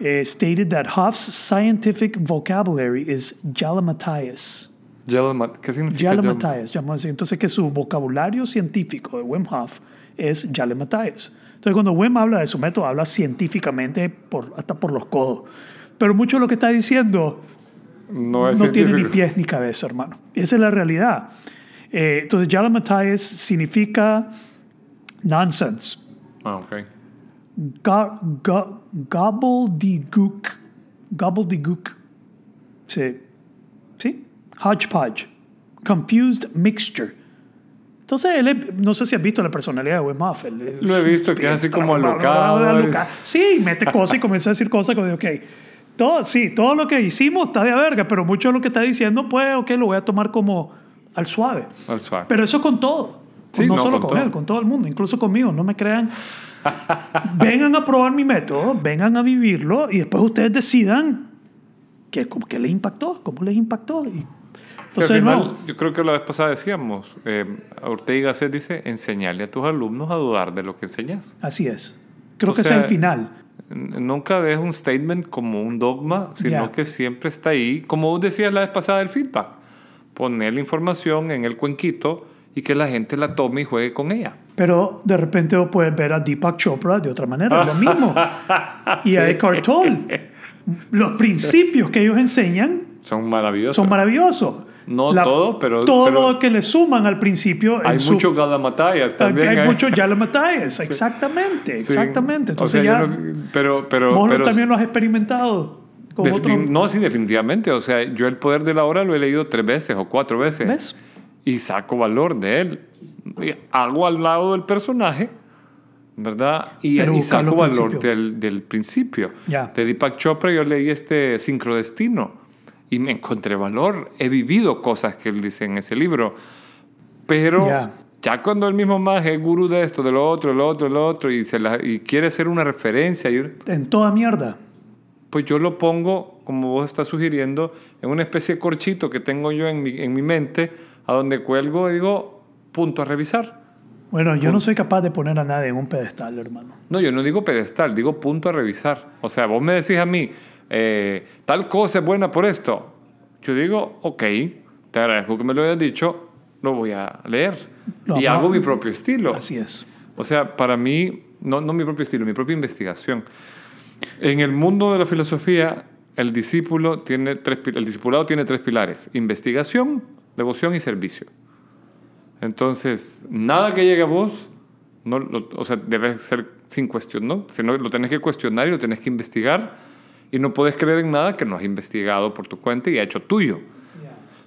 eh, stated that Hoff's scientific vocabulary is Jalamatyas. ¿Qué significa llamamos así. Entonces, que su vocabulario científico de Wim Hof es Jalamatyas. Entonces, cuando Wim habla de su método, habla científicamente por, hasta por los codos. Pero mucho de lo que está diciendo No es no tiene ni pies ni cabeza, hermano. Esa es la realidad. Eh, entonces, Jalamatyas significa nonsense. Ah, ok. Ga, ga, gobbledygook. Gobbledygook. Sí. Hodgepodge. Confused mixture. Entonces, él es- no sé si has visto la personalidad de Wim Hof. él es- Lo he visto, que es así como alocado, Aloca- Sí, mete cosas y comienza a decir cosas como de, ok, todo, sí, todo lo que hicimos está de verga, pero mucho de lo que está diciendo, pues, ok, lo voy a tomar como al suave. Al suave. Pero eso con todo. Sí, no, no, solo con con, todo. él, con todo el mundo, incluso conmigo. No me crean. vengan a probar mi método, vengan a vivirlo y después ustedes decidan qué, qué les impactó, cómo les impactó. Y, Sí, al final, no. yo creo que la vez pasada decíamos, eh, Ortega y Gasset dice, enseñarle a tus alumnos a dudar de lo que enseñas. Así es. Creo O que sea, es el final. Nunca dejes un statement como un dogma, sino que siempre está ahí, como vos decías la vez pasada del feedback. Poner la información en el cuenquito y que la gente la tome y juegue con ella. Pero de repente vos puedes ver a Deepak Chopra de otra manera, lo mismo. Y a Eckhart Tolle. Los principios que ellos enseñan Son maravillosos. son maravillosos. No todo, pero- Todo pero- lo que le suman al principio. Hay muchos galamatallas también. hay ahí. muchos ya lo matáis. Exactamente, Sí. exactamente. O Entonces sea, ya no- pero, pero, vos pero también lo has experimentado con otro. No, sí, definitivamente. O sea, yo el poder de la hora lo he leído tres veces o cuatro veces. ¿Ves? Y saco valor de él. Hago al lado del personaje, ¿verdad? Y, y saco valor principios. del, del principio. Ya. De Deepak Chopra yo leí este Sincrodestino y me encontré valor. He vivido cosas que él dice en ese libro. Pero Ya. ya cuando el mismo más es gurú de esto, de lo otro, de lo otro, de lo otro, y, se la- y quiere ser una referencia, y, En toda mierda. pues yo lo pongo, como vos estás sugiriendo, en una especie de corchito que tengo yo en mi, en mi mente, a donde cuelgo y digo, punto a revisar. Bueno, yo no soy capaz de poner a nadie en un pedestal, hermano. No, yo no digo pedestal, digo punto a revisar. O sea, vos me decís a mí, eh, tal cosa es buena por esto. Yo digo, ok, te agradezco que me lo hayas dicho, lo voy a leer. Lo y hago mi propio estilo. Así es. O sea, para mí, no, no mi propio estilo, mi propia investigación. En el mundo de la filosofía, el discípulo tiene tres, el discipulado tiene tres pilares: investigación, devoción y servicio. Entonces, nada que llegue a vos, no, lo- o sea, debe ser sin cuestión, ¿no? Sino lo tenés que cuestionar y lo tenés que investigar y no puedes creer en nada que no has investigado por tu cuenta y ha hecho tuyo.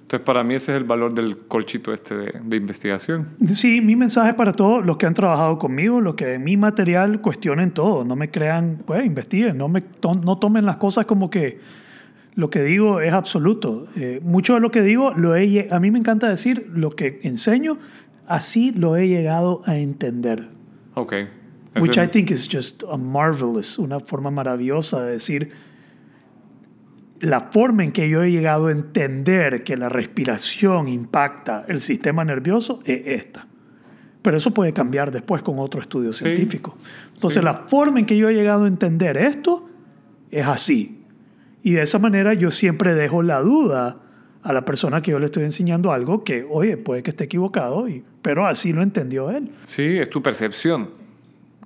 Entonces, para mí ese es el valor del colchito este de, de investigación. Sí, mi mensaje para todos los que han trabajado conmigo, los que en mi material cuestionen todo, no me crean, pues investiguen, no, me to- no tomen las cosas como que lo que digo es absoluto. Eh, mucho de lo que digo, lo he, a mí me encanta decir lo que enseño, así lo he llegado a entender. Ok. Which I think is just a marvelous, una forma maravillosa de decir la forma en que yo he llegado a entender que la respiración impacta el sistema nervioso es esta. Pero eso puede cambiar después con otro estudio Sí. científico. Entonces, Sí. la forma en que yo he llegado a entender esto es así. Y de esa manera yo siempre dejo la duda a la persona que yo le estoy enseñando algo que, oye, puede que esté equivocado, y, pero así lo entendió él. Sí, es tu percepción.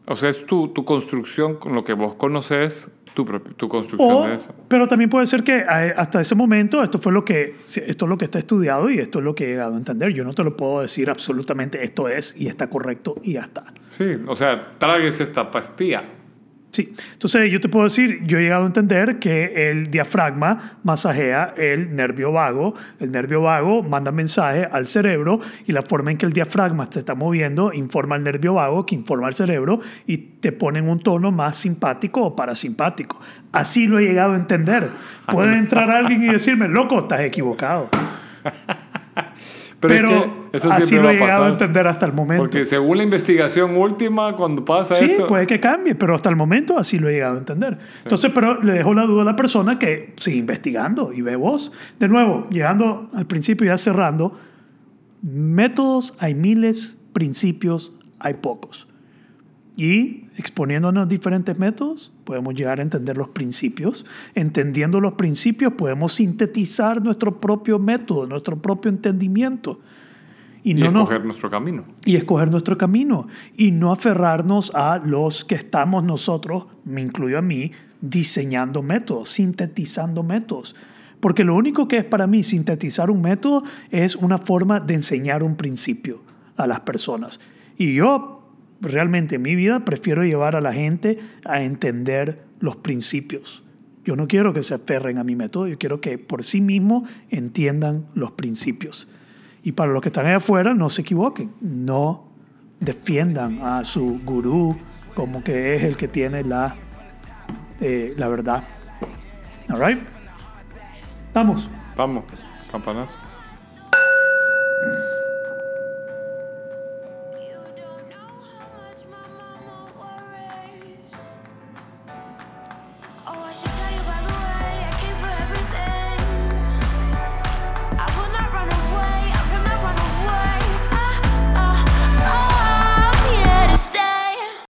O sea, es tu, tu construcción con lo que vos conoces, tu, tu construcción O, de eso. pero también puede ser que eh, hasta ese momento esto fue lo que esto es lo que está estudiado y esto es lo que he llegado a entender. Yo no te lo puedo decir absolutamente esto es y está correcto y ya está. Sí, o sea, tragues esta pastilla. Sí, entonces yo te puedo decir, yo he llegado a entender que el diafragma masajea el nervio vago, el nervio vago manda mensaje al cerebro y la forma en que el diafragma se está moviendo informa al nervio vago que informa al cerebro y te pone en un tono más simpático o parasimpático. Así lo he llegado a entender. Puede entrar alguien y decirme, loco, estás equivocado. Pero, Pero, es que eso así lo he llegado a entender hasta el momento. Porque según la investigación última, cuando pasa Sí, esto... puede que cambie, pero hasta el momento así lo he llegado a entender. Entonces, pero le dejo la duda a la persona que sigue investigando y ve vos. De nuevo, llegando al principio y ya cerrando, métodos hay miles, principios hay pocos. Y exponiéndonos diferentes métodos, podemos llegar a entender los principios. Entendiendo los principios, podemos sintetizar nuestro propio método, nuestro propio entendimiento. Y, no escoger nuestro camino. Y escoger nuestro camino. Y no aferrarnos a los que estamos nosotros, me incluyo a mí, diseñando métodos, sintetizando métodos. Porque lo único que es para mí sintetizar un método es una forma de enseñar un principio a las personas. Y yo realmente en mi vida prefiero llevar a la gente a entender los principios. Yo no quiero que se aferren a mi método, yo quiero que por sí mismo entiendan los principios. Y para los que están ahí afuera, no se equivoquen, no defiendan a su gurú como que es el que tiene la, eh, la verdad. All right? Vamos. Vamos, campanazo.